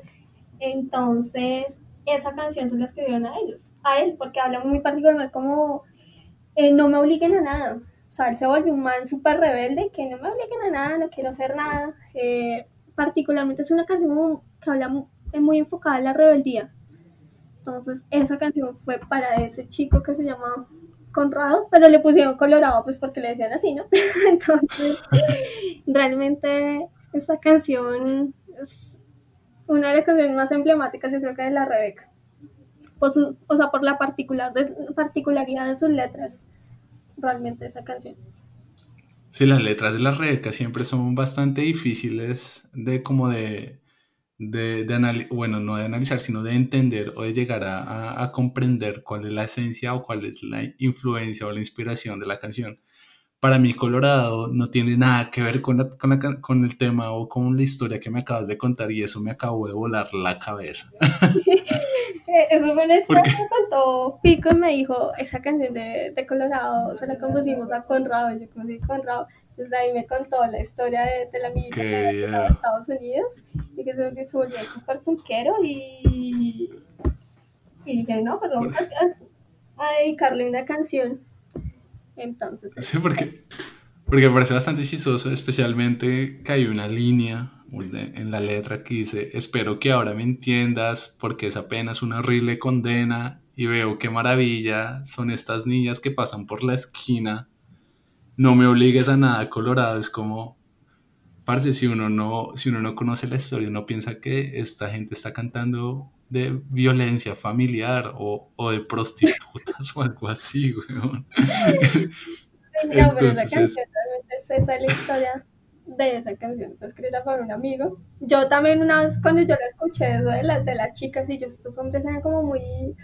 Entonces, esa canción se la escribieron a ellos, a él, porque habla muy particular como eh, no me obliguen a nada. O sea, él se volvió un man súper rebelde, que no me obliguen a nada, no quiero hacer nada. Eh, particularmente es una canción que habla muy, muy enfocada en la rebeldía. Entonces, esa canción fue para ese chico que se llama Conrado, pero le pusieron Colorado, pues porque le decían así, ¿no? Entonces, realmente esa canción es una de las canciones más emblemáticas, yo creo que de la Rebeca. O sea, por la particular de, particularidad de sus letras, realmente esa canción. Sí, las letras de la Rebeca siempre son bastante difíciles de como de, de, de bueno, no de analizar, sino de entender o de llegar a, comprender cuál es la esencia o cuál es la influencia o la inspiración de la canción para mí Colorado no tiene nada que ver con, con, el tema o con la historia que me acabas de contar y eso me acabó de volar la cabeza. eso fue la historia que contó Pico y me dijo, esa canción de, de, Colorado se la compusimos a Conrado, yo conocí a Conrado, entonces ahí me contó la historia de, de la milicia de Estados Unidos y que se, se volvió súper punkero y, y dije, no, pues vamos a, a dedicarle una canción entonces. Sí, porque, porque me parece bastante chistoso, especialmente que hay una línea en la letra que dice, espero que ahora me entiendas porque es apenas una horrible condena y veo qué maravilla son estas niñas que pasan por la esquina. No me obligues a nada, Colorado. Es como, parce, si uno no, si uno no conoce la historia, uno piensa que esta gente está cantando de violencia familiar o, o de prostitutas o algo así, weón. No, pero esa canción realmente es esa la historia de esa canción, está escrita por un amigo. Yo también una vez cuando yo la escuché, eso de las, de las chicas, y yo, estos hombres eran como muy,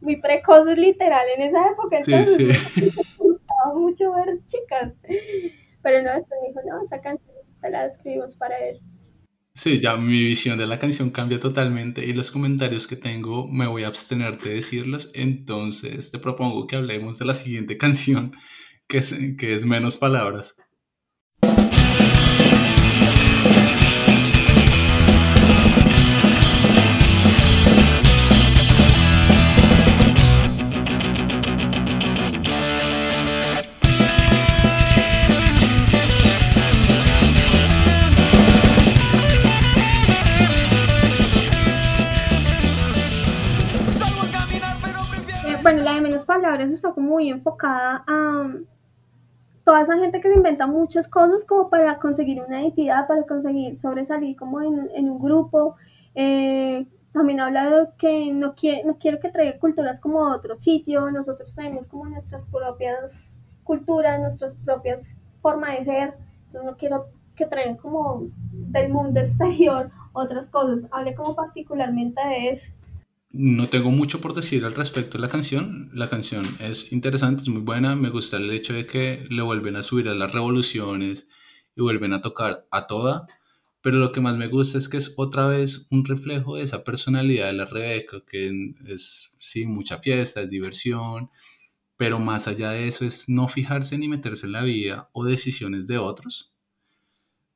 muy precoces literal en esa época, entonces sí, sí. me gustaba mucho ver chicas. Pero no, después me dijo, no, esa canción se la escribimos para él. Sí, ya mi visión de la canción cambia totalmente y los comentarios que tengo me voy a abstener de decirlos, entonces te propongo que hablemos de la siguiente canción, que es, que es menos palabras. Está como muy enfocada a toda esa gente que se inventa muchas cosas como para conseguir una identidad, para conseguir sobresalir como en, un grupo. Eh, también habla de que no quiero que traiga culturas como a otro sitio, nosotros tenemos como nuestras propias culturas, nuestras propias formas de ser, entonces no quiero que traigan como del mundo exterior otras cosas, hable como particularmente de eso. No tengo mucho por decir al respecto de la canción. La canción es interesante, es muy buena. Me gusta el hecho de que le vuelven a subir a las revoluciones y vuelven a tocar a toda, pero lo que más me gusta es que es otra vez un reflejo de esa personalidad de la Rebeca, que es, sí, mucha fiesta, es diversión, pero más allá de eso es no fijarse ni meterse en la vida o decisiones de otros.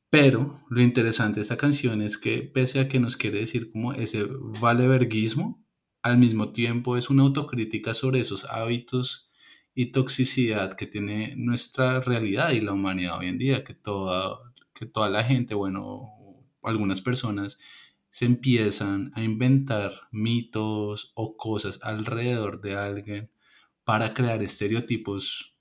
Pero lo interesante de esta canción es que pese a que nos quiere decir como ese valeverguismo, al mismo tiempo es una autocrítica sobre esos hábitos y toxicidad que tiene nuestra realidad y la humanidad hoy en día, que toda, que toda la gente, bueno, algunas personas se empiezan a inventar mitos o cosas alrededor de alguien para crear estereotipos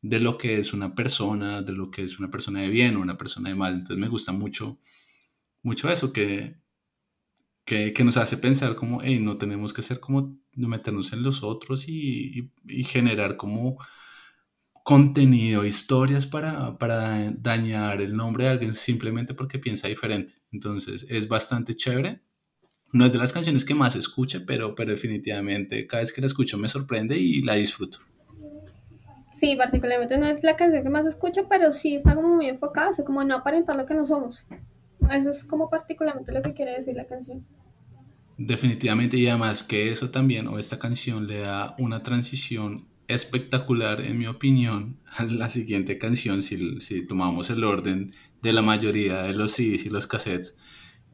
de lo que es una persona, de lo que es una persona de bien o una persona de mal. Entonces me gusta mucho, mucho eso, que, que, nos hace pensar como, hey, no tenemos que ser como meternos en los otros y, generar como contenido, historias para, para, dañar el nombre de alguien simplemente porque piensa diferente. Entonces es bastante chévere. No es de las canciones que más escuche, pero, pero definitivamente cada vez que la escucho me sorprende y la disfruto. Sí, particularmente no es la canción que más escucho, pero sí está como muy enfocada, o como no aparentar lo que no somos. Eso es como particularmente lo que quiere decir la canción. Definitivamente, y además que eso también, o esta canción le da una transición espectacular, en mi opinión, a la siguiente canción, si, si tomamos el orden de la mayoría de los CDs y los cassettes,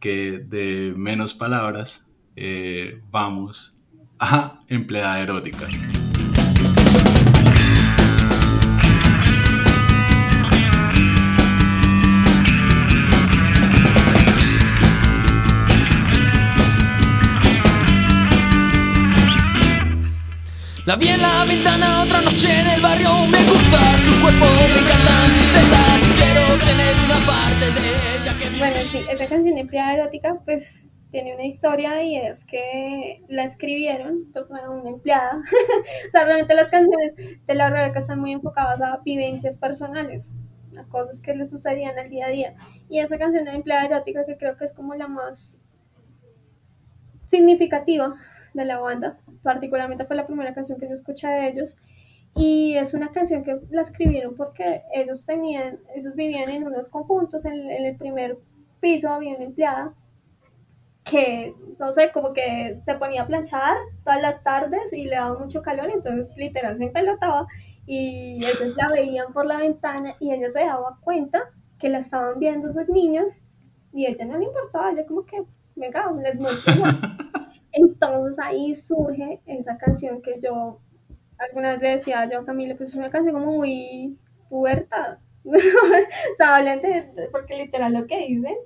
que de menos palabras eh, vamos a empleada erótica. La vi en la ventana otra noche en el barrio. Me gusta su cuerpo, me encantan sus celdas. Quiero tener una parte de ella que. Bueno, sí, esa canción Empleada Erótica, pues tiene una historia y es que la escribieron, pues una empleada. o sea, realmente las canciones de la Rebeca están muy enfocadas a vivencias personales, a cosas que le sucedían al día a día. Y esa canción de Empleada Erótica, que creo que es como la más significativa de la banda, particularmente fue la primera canción que yo escuché de ellos. Y es una canción que la escribieron porque ellos tenían, ellos vivían en unos conjuntos, en, el primer piso había una empleada que, no sé, como que se ponía a planchar todas las tardes y le daba mucho calor, entonces literal se empelotaba y ellos la veían por la ventana y ella se daba cuenta que la estaban viendo sus niños y ella no le importaba, ella como que, venga, les muestro. Entonces ahí surge esa canción que yo alguna vez le decía yo a Camila, pues es una canción como muy puberta. o sea, porque literal lo que dicen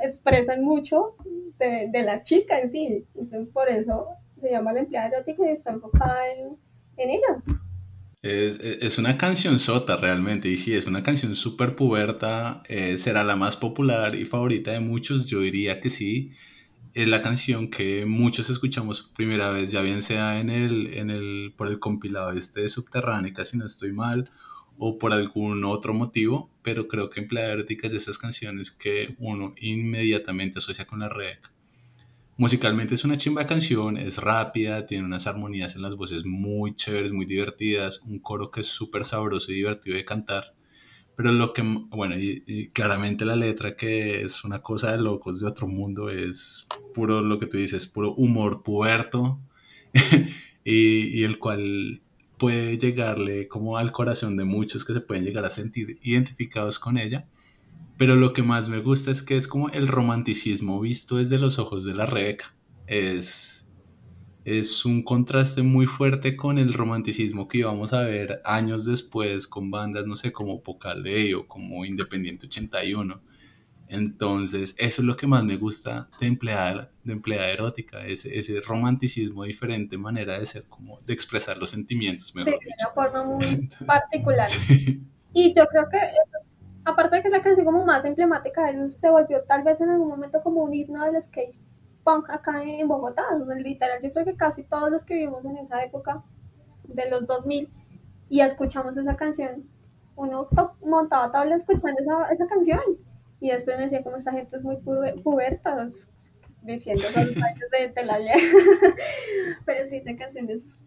expresan mucho de, de, la chica en sí. Entonces por eso se llama la empleada erótica y está enfocada en, ella. Es, es, una canción sota realmente, y sí, es una canción súper puberta, eh, será la más popular y favorita de muchos, yo diría que sí es la canción que muchos escuchamos primera vez, ya bien sea en el, en el, por el compilado este de si no estoy mal, o por algún otro motivo, pero creo que Empleada Erótica es de esas canciones que uno inmediatamente asocia con la Rebeca. Musicalmente es una chimba canción, es rápida, tiene unas armonías en las voces muy chéveres, muy divertidas, un coro que es súper sabroso y divertido de cantar pero lo que, bueno, y, claramente la letra que es una cosa de locos de otro mundo, es puro lo que tú dices, puro humor puerto y, y, el cual puede llegarle como al corazón de muchos que se pueden llegar a sentir identificados con ella. Pero lo que más me gusta es que es como el romanticismo visto desde los ojos de la Rebeca. Es, es un contraste muy fuerte con el romanticismo que íbamos a ver años después con bandas, no sé, como Pocaley o como Independiente 81. Entonces, eso es lo que más me gusta de empleada, de empleada erótica, ese, ese romanticismo diferente, manera de ser, como de expresar los sentimientos. Mejor sí, de una forma muy particular. Y yo creo que, aparte de que es la canción como más emblemática, él se volvió tal vez en algún momento como un himno del skate punk acá en Bogotá. literal, yo creo que casi todos los que vivimos en esa época de los 2000 y escuchamos esa canción, uno montaba tabla escuchando esa, esa canción y después me decía como esta gente es muy puberta, diciendo los años de, la vida. Pero sí, esa canción es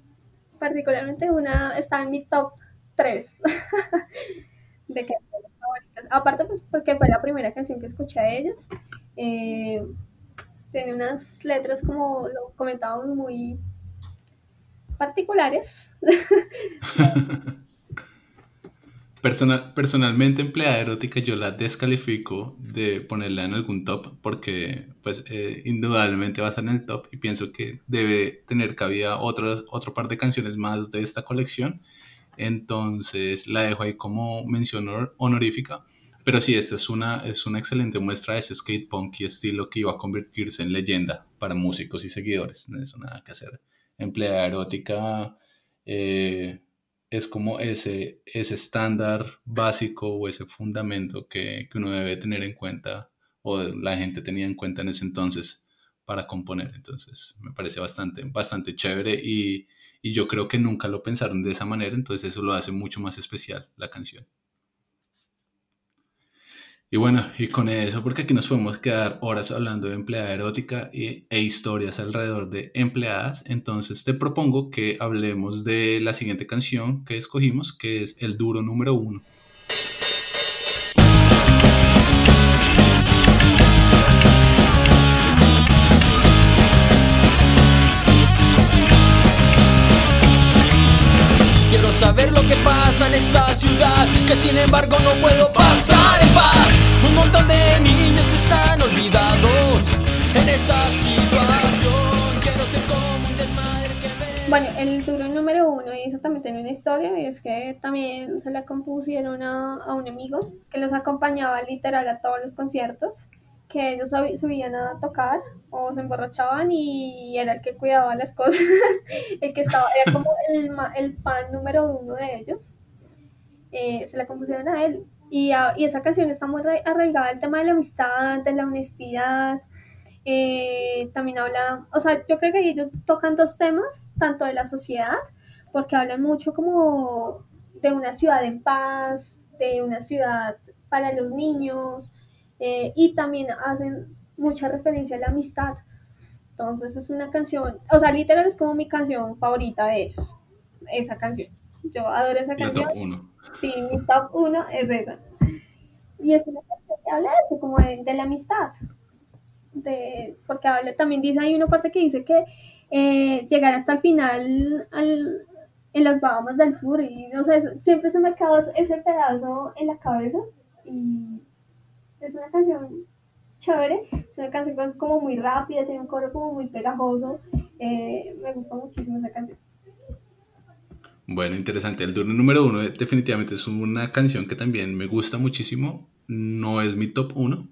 particularmente una, está en mi top 3 de canciones favoritas. Aparte, pues porque fue la primera canción que escuché a ellos. Eh, tiene unas letras, como lo comentábamos, muy particulares. Personal, personalmente, empleada erótica, yo la descalifico de ponerla en algún top porque, pues, eh, indudablemente va a estar en el top y pienso que debe tener cabida otro, otro par de canciones más de esta colección. Entonces, la dejo ahí como mención honorífica. Pero sí, esta es una, es una excelente muestra de ese skate punk y estilo que iba a convertirse en leyenda para músicos y seguidores. No es nada que hacer. Empleada erótica. Eh, es como ese, ese estándar básico o ese fundamento que, uno debe tener en cuenta o la gente tenía en cuenta en ese entonces para componer. Entonces me parece bastante, bastante chévere y, y yo creo que nunca lo pensaron de esa manera, entonces eso lo hace mucho más especial la canción. Y bueno, y con eso, porque aquí nos podemos quedar horas hablando de empleada erótica e, historias alrededor de empleadas, entonces te propongo que hablemos de la siguiente canción que escogimos, que es El Duro número uno. Quiero saber lo que pasa en esta ciudad, que sin embargo no puedo pasar en paz. Un montón de niños están olvidados en esta situación. Quiero ser como un desmadre que me... Bueno, el duro número uno, y eso también tiene una historia, y es que también se la compusieron a, a un amigo que los acompañaba literal a todos los conciertos que ellos subían a tocar o se emborrachaban y era el que cuidaba las cosas, el que estaba, era como el, el fan número uno de ellos. Eh, se la compusieron a él y, y, esa canción está muy arraigada al tema de la amistad, de la honestidad. Eh, también habla, o sea, yo creo que ellos tocan dos temas, tanto de la sociedad, porque hablan mucho como de una ciudad en paz, de una ciudad para los niños, eh, y también hacen mucha referencia a la amistad. Entonces es una canción, o sea, literal es como mi canción favorita de ellos, esa canción. Yo adoro esa canción. uno. Sí, mi top uno es esa. Y es una canción que habla de eso, como de, la amistad. De, porque habla, también dice, hay una parte que dice que eh, llegar hasta el final al, en las Bahamas del Sur y no sé, siempre se me quedó ese pedazo en la cabeza y es una canción chévere, es una canción como muy rápida, tiene un coro como muy pegajoso, eh, me gustó muchísimo esa canción. Bueno, interesante. El turno número uno definitivamente es una canción que también me gusta muchísimo. No es mi top uno,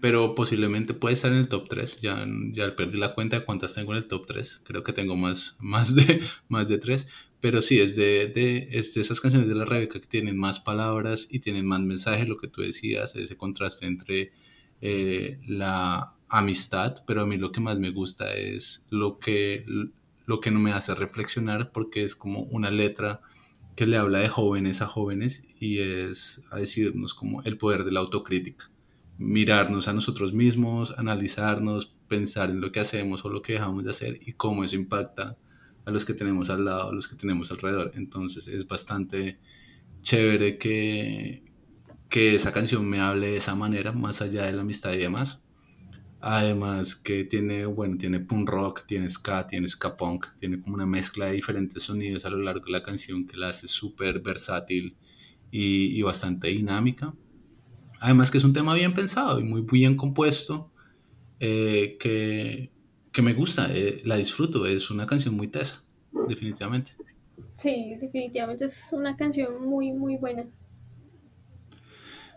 pero posiblemente puede estar en el top 3. Ya, ya perdí la cuenta de cuántas tengo en el top 3. Creo que tengo más, más, de, más de 3. Pero sí, es de, de, esas canciones de la Rebeca que tienen más palabras y tienen más mensaje, lo que tú decías, ese contraste entre eh, la amistad, pero a mí lo que más me gusta es lo que, lo que no me hace reflexionar porque es como una letra que le habla de jóvenes a jóvenes y es a decirnos como el poder de la autocrítica, mirarnos a nosotros mismos, analizarnos, pensar en lo que hacemos o lo que dejamos de hacer y cómo eso impacta a los que tenemos al lado, a los que tenemos alrededor. Entonces es bastante chévere que, que esa canción me hable de esa manera, más allá de la amistad y demás. Además que tiene, bueno, tiene punk rock, tiene ska, tiene ska punk, tiene como una mezcla de diferentes sonidos a lo largo de la canción que la hace súper versátil y, y, bastante dinámica. Además que es un tema bien pensado y muy bien compuesto, eh, que, que me gusta, eh, la disfruto, es una canción muy tesa, definitivamente. Sí, definitivamente es una canción muy, muy buena.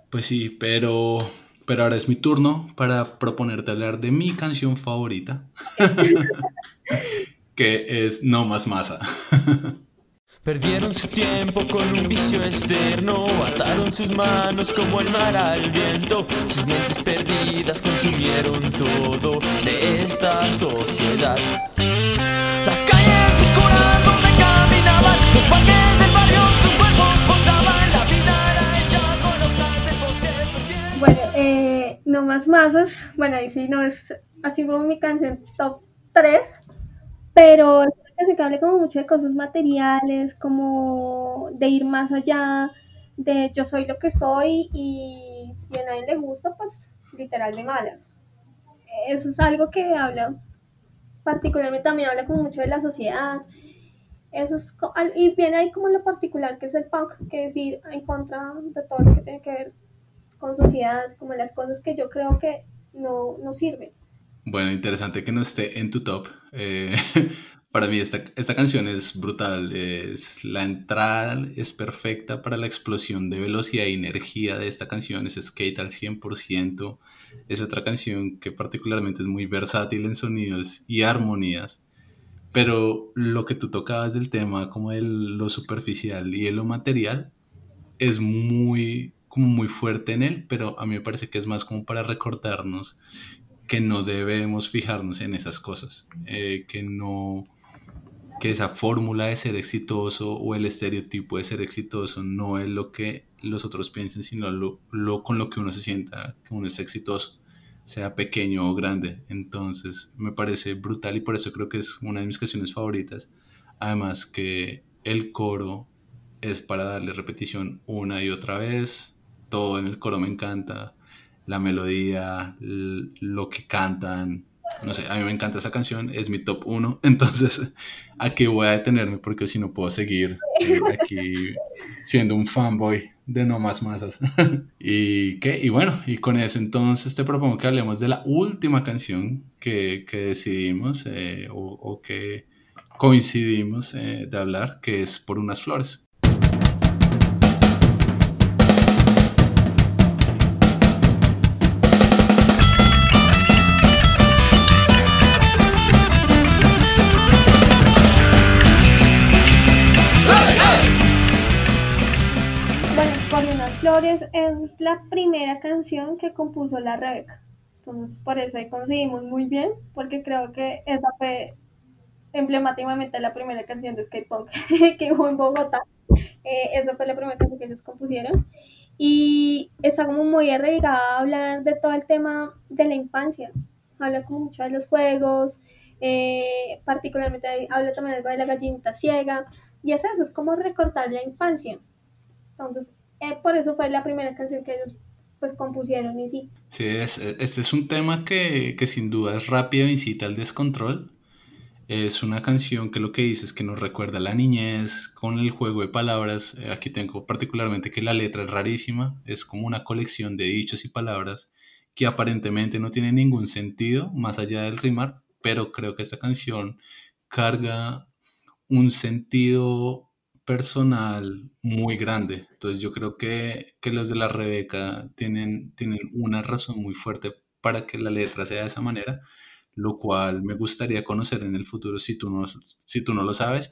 Pues sí, pero, pero ahora es mi turno para proponerte hablar de mi canción favorita, que es No Más Masa. Perdieron su tiempo con un vicio externo, ataron sus manos como el mar al viento, sus mentes perdidas consumieron todo de esta sociedad. Las calles oscuras donde caminaban, los parques eh, no más masas, bueno, ahí sí no es así como mi canción top 3, pero que hable como mucho de cosas materiales, como de ir más allá, de yo soy lo que soy y si a nadie le gusta, pues literal de malas. Eso es algo que habla, particularmente también habla como mucho de la sociedad. Eso es, y viene ahí como lo particular que es el punk, que es ir en contra de todo lo que tiene que ver con sociedad, como las cosas que yo creo que no, no sirven. Bueno, interesante que no esté en tu top. Eh, para mí esta, esta, canción es brutal. Es, la entrada es perfecta para la explosión de velocidad y energía de esta canción. Es skate al 100%. Es otra canción que particularmente es muy versátil en sonidos y armonías. Pero lo que tú tocabas del tema como de lo superficial y de lo material es muy como muy fuerte en él, pero a mí me parece que es más como para recordarnos que no debemos fijarnos en esas cosas, eh, que no, que esa fórmula de ser exitoso o el estereotipo de ser exitoso no es lo que los otros piensen, sino lo, lo con lo que uno se sienta que uno es exitoso, sea pequeño o grande. Entonces me parece brutal y por eso creo que es una de mis canciones favoritas. Además que el coro es para darle repetición una y otra vez. Todo en el coro me encanta la melodía, lo que cantan. No sé, a mí me encanta esa canción, es mi top 1. Entonces, aquí voy a detenerme porque si no puedo seguir eh, aquí siendo un fanboy de no más masas. y, ¿qué? y bueno, y con eso entonces te propongo que hablemos de la última canción que, que decidimos eh, o, que coincidimos eh, de hablar, que es Por unas flores. Es la primera canción que compuso la Rebeca. Entonces, por eso ahí conseguimos muy bien, porque creo que esa fue emblemáticamente la primera canción de skate punk que hubo en Bogotá. Eh, esa fue la primera canción que ellos compusieron. Y está como muy arraigada a hablar de todo el tema de la infancia. Habla como mucho de los juegos, eh, particularmente habla también algo de la gallinita ciega. Y es eso, es como recortar la infancia. Entonces, eh, por eso fue la primera canción que ellos pues compusieron y sí. Sí, este es un tema que, que sin duda es rápido incita al descontrol. Es una canción que lo que dice es que nos recuerda a la niñez con el juego de palabras. Eh, aquí tengo particularmente que la letra es rarísima, es como una colección de dichos y palabras que aparentemente no tienen ningún sentido más allá del rimar, pero creo que esta canción carga un sentido personal muy grande. Entonces yo creo que, que, los de la Rebeca tienen, tienen una razón muy fuerte para que la letra sea de esa manera, lo cual me gustaría conocer en el futuro si tú no, si tú no lo sabes.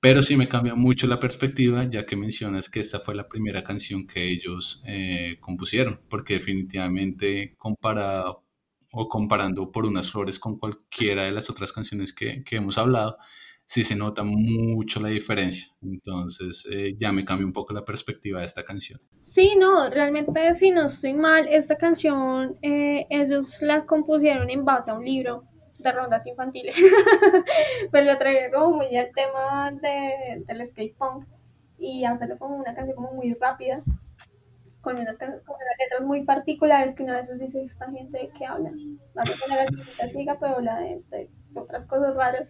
Pero sí me cambia mucho la perspectiva, ya que mencionas que esta fue la primera canción que ellos eh, compusieron, porque definitivamente comparado o comparando por unas flores con cualquiera de las otras canciones que, que hemos hablado, sí se nota mucho la diferencia. Entonces eh, ya me cambia un poco la perspectiva de esta canción. Sí, no, realmente si no estoy mal, esta canción eh, ellos la compusieron en base a un libro de rondas infantiles, pero lo traía como muy al tema de, del skate punk y hacerlo como una canción como muy rápida con unas, letras muy particulares que una vez dice esta gente que habla, no de la pero habla de, de otras cosas raras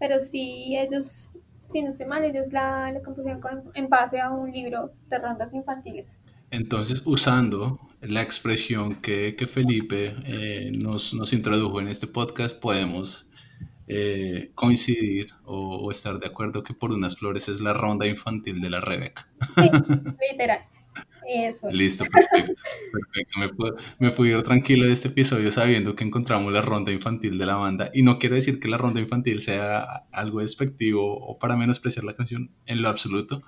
pero sí ellos, si no sé mal, ellos la, la compusieron en base a un libro de rondas infantiles. Entonces, usando la expresión que, que Felipe eh, nos, nos, introdujo en este podcast, podemos eh, coincidir o, estar de acuerdo que por unas flores es la ronda infantil de la Rebeca. Sí, literal. Listo, perfecto. Me, puedo, me puedo ir tranquilo de este episodio sabiendo que encontramos la ronda infantil de la banda. Y no quiero decir que la ronda infantil sea algo despectivo o para menospreciar la canción en lo absoluto.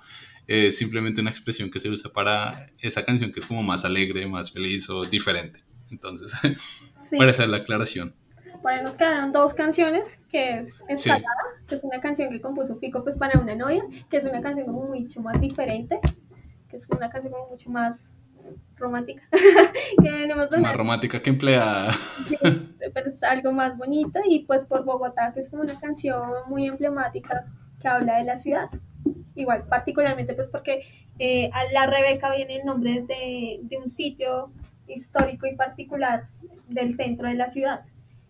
Es simplemente una expresión que se usa para esa canción que es como más alegre, más feliz o diferente. Entonces, para hacer la aclaración. Por nos quedaron dos canciones, que es Escalada, que es una canción que compuso Pico pues para una novia, que es una canción como mucho más diferente que es una canción como mucho más romántica. más romántica que empleada. pero es algo más bonito y pues por Bogotá, que es como una canción muy emblemática que habla de la ciudad. igual particularmente pues porque eh, a la Rebeca viene el nombre de, de un sitio histórico y particular del centro de la ciudad.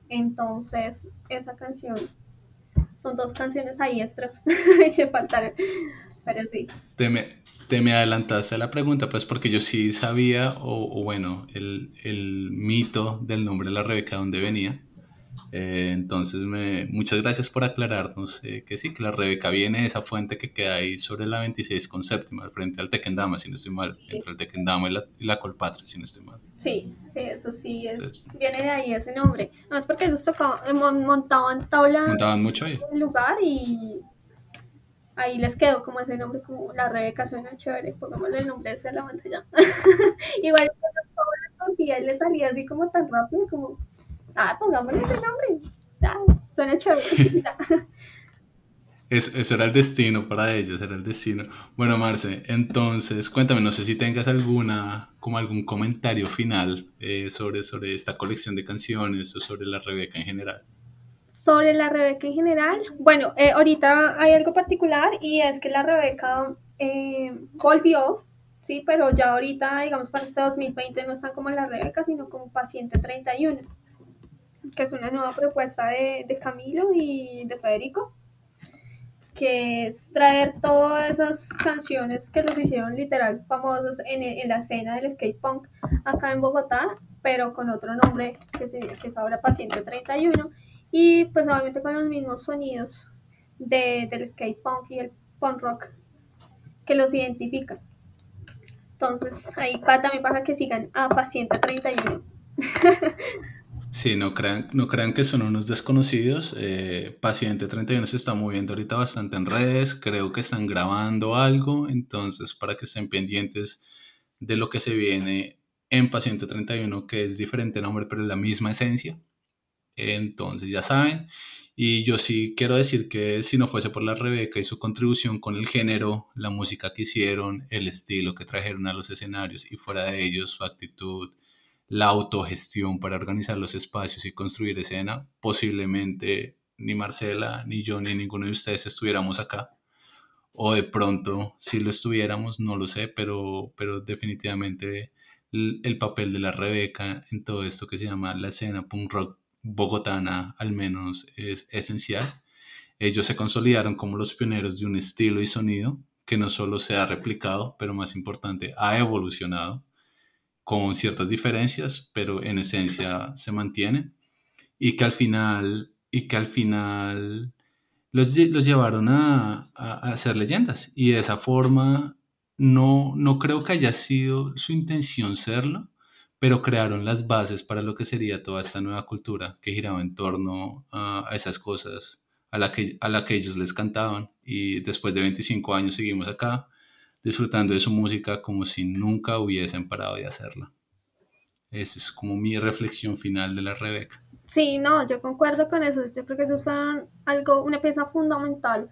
Entonces, esa canción, son dos canciones ahí extras que faltaron, pero sí. Te me, te me adelantaste a la pregunta, pues porque yo sí sabía, o, o bueno, el, el mito del nombre de la Rebeca, dónde venía. Eh, entonces, me, muchas gracias por aclararnos eh, que sí, que la Rebeca viene de esa fuente que queda ahí sobre la 26 con séptima, frente al Tequendama, si no estoy mal, entre el Tequendama y la, y la Colpatria, si no estoy mal. Sí, sí, eso sí, es, viene de ahí ese nombre. No es porque ellos tocaban, montaban tabla Montaban mucho ahí. en el lugar y ahí les quedó como ese nombre, como la Rebeca suena chévere, pongámosle el nombre ese a la pantalla. Igual y le salía así como tan rápido, como, ah, pongámosle ese nombre, ah, suena chévere. Es, eso era el destino para ellos, era el destino. Bueno, Marce, entonces cuéntame, no sé si tengas alguna, como algún comentario final eh, sobre, sobre esta colección de canciones o sobre la Rebeca en general. Sobre la Rebeca en general, bueno, eh, ahorita hay algo particular y es que la Rebeca eh, volvió, sí, pero ya ahorita, digamos, para este 2020 no están como la Rebeca, sino como Paciente 31, que es una nueva propuesta de, de Camilo y de Federico que es traer todas esas canciones que los hicieron literal famosos en, en la escena del skate punk acá en Bogotá, pero con otro nombre que, se, que es ahora Paciente 31 y pues obviamente con los mismos sonidos de, del skate punk y el punk rock que los identifican. Entonces ahí también para que sigan a Paciente 31. Sí, no crean, no crean que son unos desconocidos. Eh, Paciente 31 se está moviendo ahorita bastante en redes. Creo que están grabando algo. Entonces, para que estén pendientes de lo que se viene en Paciente 31, que es diferente nombre, pero la misma esencia. Entonces, ya saben. Y yo sí quiero decir que si no fuese por la Rebeca y su contribución con el género, la música que hicieron, el estilo que trajeron a los escenarios y fuera de ellos su actitud, la autogestión para organizar los espacios y construir escena, posiblemente ni Marcela, ni yo, ni ninguno de ustedes estuviéramos acá. O de pronto, si lo estuviéramos, no lo sé, pero, pero definitivamente el, el papel de la Rebeca en todo esto que se llama la escena punk rock bogotana, al menos, es esencial. Ellos se consolidaron como los pioneros de un estilo y sonido que no solo se ha replicado, pero más importante, ha evolucionado con ciertas diferencias, pero en esencia se mantiene y que al final, y que al final los, los llevaron a, a, ser leyendas y de esa forma no, no creo que haya sido su intención serlo, pero crearon las bases para lo que sería toda esta nueva cultura que giraba en torno a, esas cosas a la, que, a la que ellos les cantaban y después de 25 años seguimos acá disfrutando de su música como si nunca hubiesen parado de hacerla. Esa es como mi reflexión final de la Rebeca. Sí, no, yo concuerdo con eso. Yo creo que ellos fueron algo, una pieza fundamental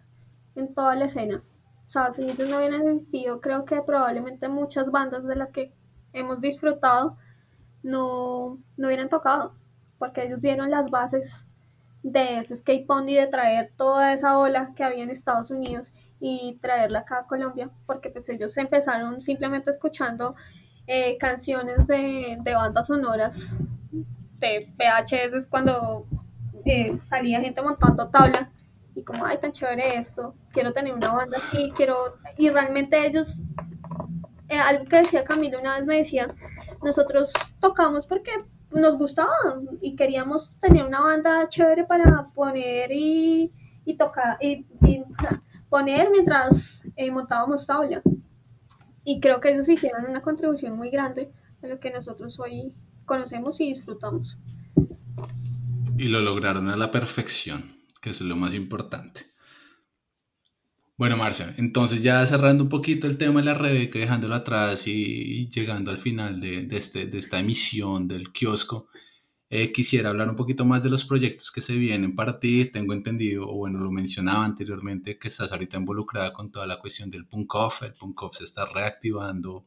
en toda la escena. O sea, si ellos no hubieran existido, creo que probablemente muchas bandas de las que hemos disfrutado no, no hubieran tocado, porque ellos dieron las bases de ese skate y de traer toda esa ola que había en Estados Unidos y traerla acá a Colombia, porque pues ellos empezaron simplemente escuchando eh, canciones de, de, bandas sonoras de PHS cuando eh, salía gente montando tabla y como, ay, tan chévere esto, quiero tener una banda así, quiero, y realmente ellos, eh, algo que decía Camilo una vez me decía, nosotros tocamos porque nos gustaba y queríamos tener una banda chévere para poner y, y tocar y, poner mientras eh, montábamos tabla. Y creo que ellos hicieron una contribución muy grande a lo que nosotros hoy conocemos y disfrutamos. Y lo lograron a la perfección, que es lo más importante. Bueno, Marcia, entonces ya cerrando un poquito el tema de la Rebeca, dejándolo atrás y llegando al final de, este, de esta emisión del kiosco, eh, quisiera hablar un poquito más de los proyectos que se vienen para ti. Tengo entendido, o bueno, lo mencionaba anteriormente, que estás ahorita involucrada con toda la cuestión del punk off. El punk off se está reactivando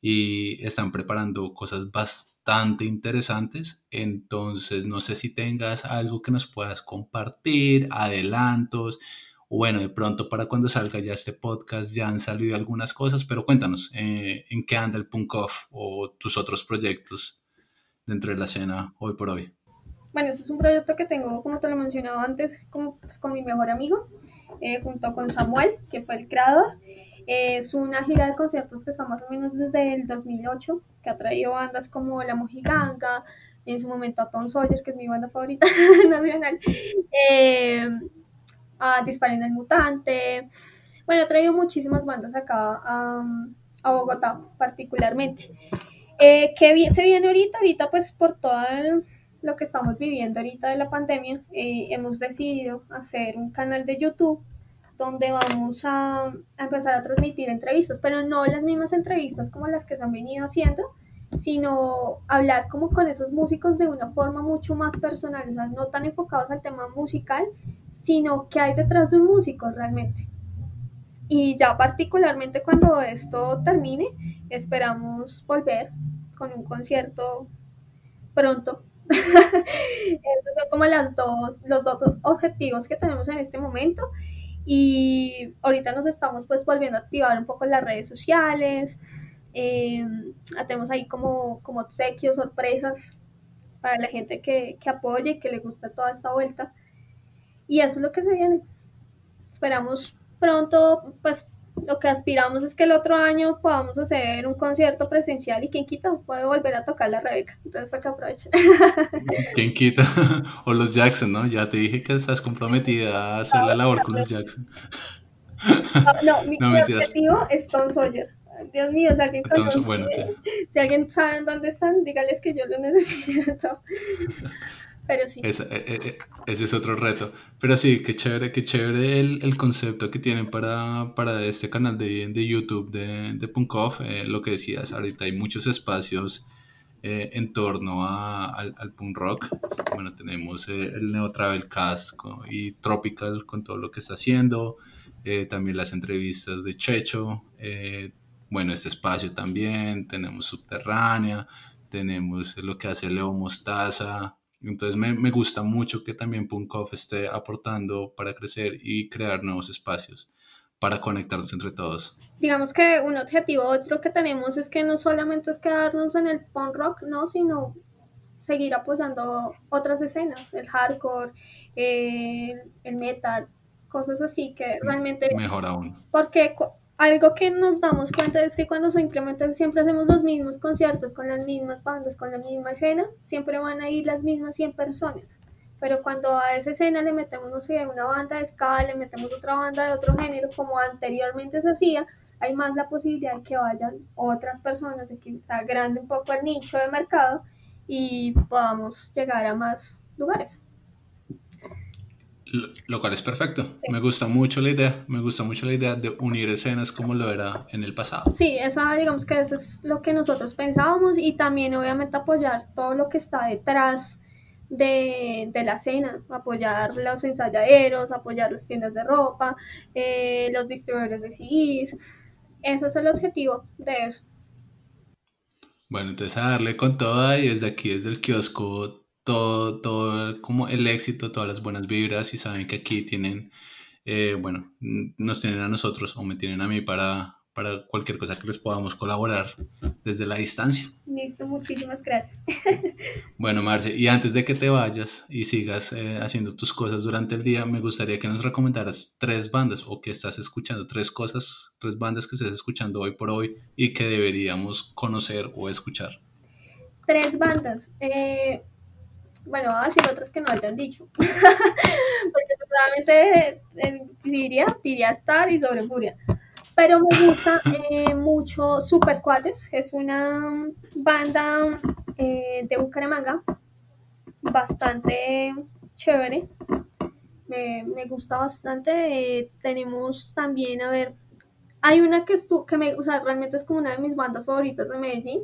y están preparando cosas bastante interesantes. Entonces, no sé si tengas algo que nos puedas compartir, adelantos o bueno, de pronto para cuando salga ya este podcast ya han salido algunas cosas, pero cuéntanos, eh, ¿en qué anda el Punk Off o tus otros proyectos dentro de la escena hoy por hoy? Bueno, ese es un proyecto que tengo, como te lo mencionaba antes, pues, con mi mejor amigo, eh, junto con Samuel, que fue el creador. Eh, es una gira de conciertos que está más o menos desde el 2008, que ha traído bandas como La Mojiganga, en su momento a Tom Sawyer, que es mi banda favorita nacional, eh, a Disparen el Mutante. Bueno, ha traído muchísimas bandas acá a, Bogotá, particularmente. Eh, ¿Qué se viene ahorita? Ahorita, pues por todo lo que estamos viviendo ahorita de la pandemia, eh, hemos decidido hacer un canal de YouTube donde vamos a, a, empezar a transmitir entrevistas, pero no las mismas entrevistas como las que se han venido haciendo, sino hablar como con esos músicos de una forma mucho más personal, o sea, no tan enfocados al tema musical, sino que hay detrás de un músico realmente. Y ya particularmente cuando esto termine, esperamos volver con un concierto pronto. Esos son como las dos, los dos objetivos que tenemos en este momento. Y ahorita nos estamos pues volviendo a activar un poco las redes sociales. Eh, ahí como, como obsequios, sorpresas para la gente que, que apoye y que le gusta toda esta vuelta. Y eso es lo que se viene. Esperamos pronto, pues lo que aspiramos es que el otro año podamos hacer un concierto presencial y quien quita puede volver a tocar la Rebeca. Entonces fue que aprovechen. Quien quita. O los Jackson, ¿no? Ya te dije que estás comprometida a hacer la labor con los Jackson. No, mi, no, objetivo es Tom Sawyer. Dios mío, si alguien, Entonces, bueno, sí. si alguien sabe dónde están, dígales que yo lo necesito. Pero sí. Ese, ese, es otro reto. Pero sí, qué chévere, qué chévere el, el concepto que tienen para, para este canal de, de YouTube de, de Punk Off. Eh, lo que decías, ahorita hay muchos espacios eh, en torno a, al, punk rock. Bueno, tenemos eh, el Neo Travel Cast y Tropical con todo lo que está haciendo. también las entrevistas de Checho. bueno, este espacio también. Tenemos Subterránea. Tenemos lo que hace Leo Mostaza. Entonces me, me, gusta mucho que también Punkoff esté aportando para crecer y crear nuevos espacios para conectarnos entre todos. Digamos que un objetivo otro que tenemos es que no solamente es quedarnos en el punk rock, no, sino seguir apoyando otras escenas, el hardcore, el, el metal, cosas así que realmente... Mejor aún. Porque algo que nos damos cuenta es que cuando simplemente siempre hacemos los mismos conciertos con las mismas bandas, con la misma escena, siempre van a ir las mismas 100 personas. Pero cuando a esa escena le metemos, no sé, una banda de ska, le metemos otra banda de otro género, como anteriormente se hacía, hay más la posibilidad de que vayan otras personas, de que se agrande un poco el nicho de mercado y podamos llegar a más lugares. Lo cual es perfecto. Me gusta mucho la idea. Me gusta mucho la idea de unir escenas como lo era en el pasado. Sí, esa, digamos que eso es lo que nosotros pensábamos y también obviamente apoyar todo lo que está detrás de, de la escena, apoyar los ensayaderos, apoyar las tiendas de ropa, eh, los distribuidores de CDs. Ese es el objetivo de eso. Bueno, entonces a darle con toda y desde aquí, desde el kiosco, todo, todo como el éxito, todas las buenas vibras y saben que aquí tienen, eh, bueno, nos tienen a nosotros o me tienen a mí para, para cualquier cosa que les podamos colaborar desde la distancia. Listo, muchísimas gracias. Bueno, Marce, y antes de que te vayas y sigas eh, haciendo tus cosas durante el día, me gustaría que nos recomendaras tres bandas o que estás escuchando, tres cosas, tres bandas que estés escuchando hoy por hoy y que deberíamos conocer o escuchar. Tres bandas. Eh, bueno, voy a decir otras que no hayan dicho. Porque seguramente eh, diría, diría Star y sobre Furia. Pero me gusta eh, mucho Super Cuates, es una banda eh, de Bucaramanga bastante chévere. Me, me gusta bastante. tenemos también, a ver, hay una que, estu que me, o sea, realmente es como una de mis bandas favoritas de Medellín,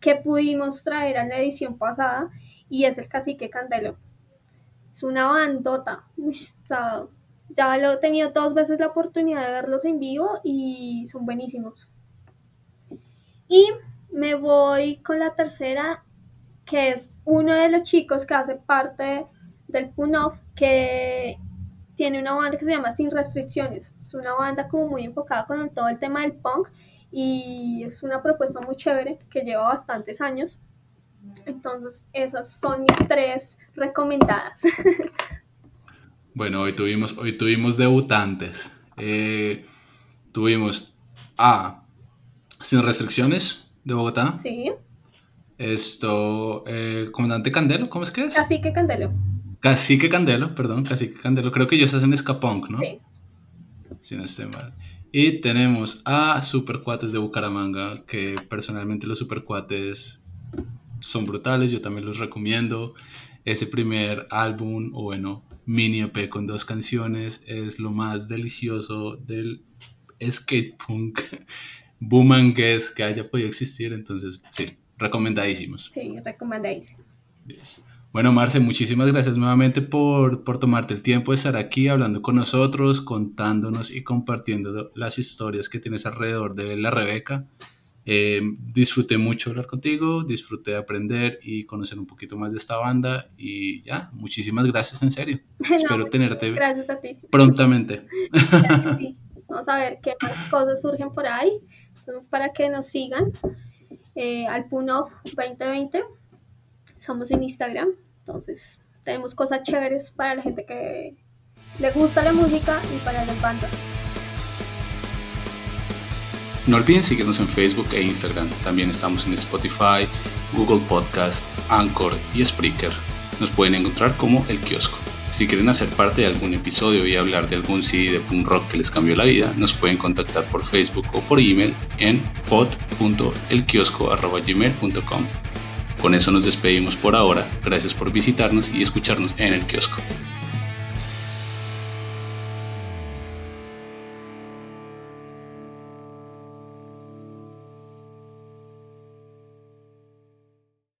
que pudimos traer a la edición pasada y es el cacique Candelo. Es una bandota. ya lo he tenido dos veces la oportunidad de verlos en vivo y son buenísimos. Y me voy con la tercera, que es uno de los chicos que hace parte del PUNOF, que tiene una banda que se llama Sin Restricciones. Es una banda como muy enfocada con todo el tema del punk y es una propuesta muy chévere que lleva bastantes años. Entonces, esas son mis tres recomendadas. Bueno, hoy tuvimos, hoy tuvimos debutantes. Eh, tuvimos a Sin Restricciones de Bogotá. Sí. Esto, eh, Comandante Candelo, ¿cómo es que es? Cacique Candelo. Cacique Candelo, perdón, Cacique Candelo. Creo que ellos hacen Escapunk, ¿no? Sí. Si no estoy mal. Y tenemos a Supercuates de Bucaramanga, que personalmente los Supercuates son brutales, yo también los recomiendo. Ese primer álbum, o bueno, mini EP con dos canciones, es lo más delicioso del skate punk boomangues que haya podido existir. Entonces, sí, recomendadísimos. Sí, recomendadísimos. Yes. Bueno, Marce, muchísimas gracias nuevamente por, por, tomarte el tiempo de estar aquí hablando con nosotros, contándonos y compartiendo las historias que tienes alrededor de la Rebeca. Eh, disfruté mucho hablar contigo, disfruté aprender y conocer un poquito más de esta banda y ya, muchísimas gracias en serio. No, Espero tenerte gracias a ti. prontamente. Sí. Vamos a ver qué más cosas surgen por ahí. Entonces, para que nos sigan, eh, al Punof 2020, estamos en Instagram. Entonces, tenemos cosas chéveres para la gente que le gusta la música y para las bandas. No olviden seguirnos en Facebook e Instagram. También estamos en Spotify, Google Podcast, Anchor y Spreaker. Nos pueden encontrar como El Kiosco. Si quieren hacer parte de algún episodio y hablar de algún CD de punk rock que les cambió la vida, nos pueden contactar por Facebook o por email en pod.elkiosco.gmail.com. Con eso nos despedimos por ahora. Gracias por visitarnos y escucharnos en el kiosco.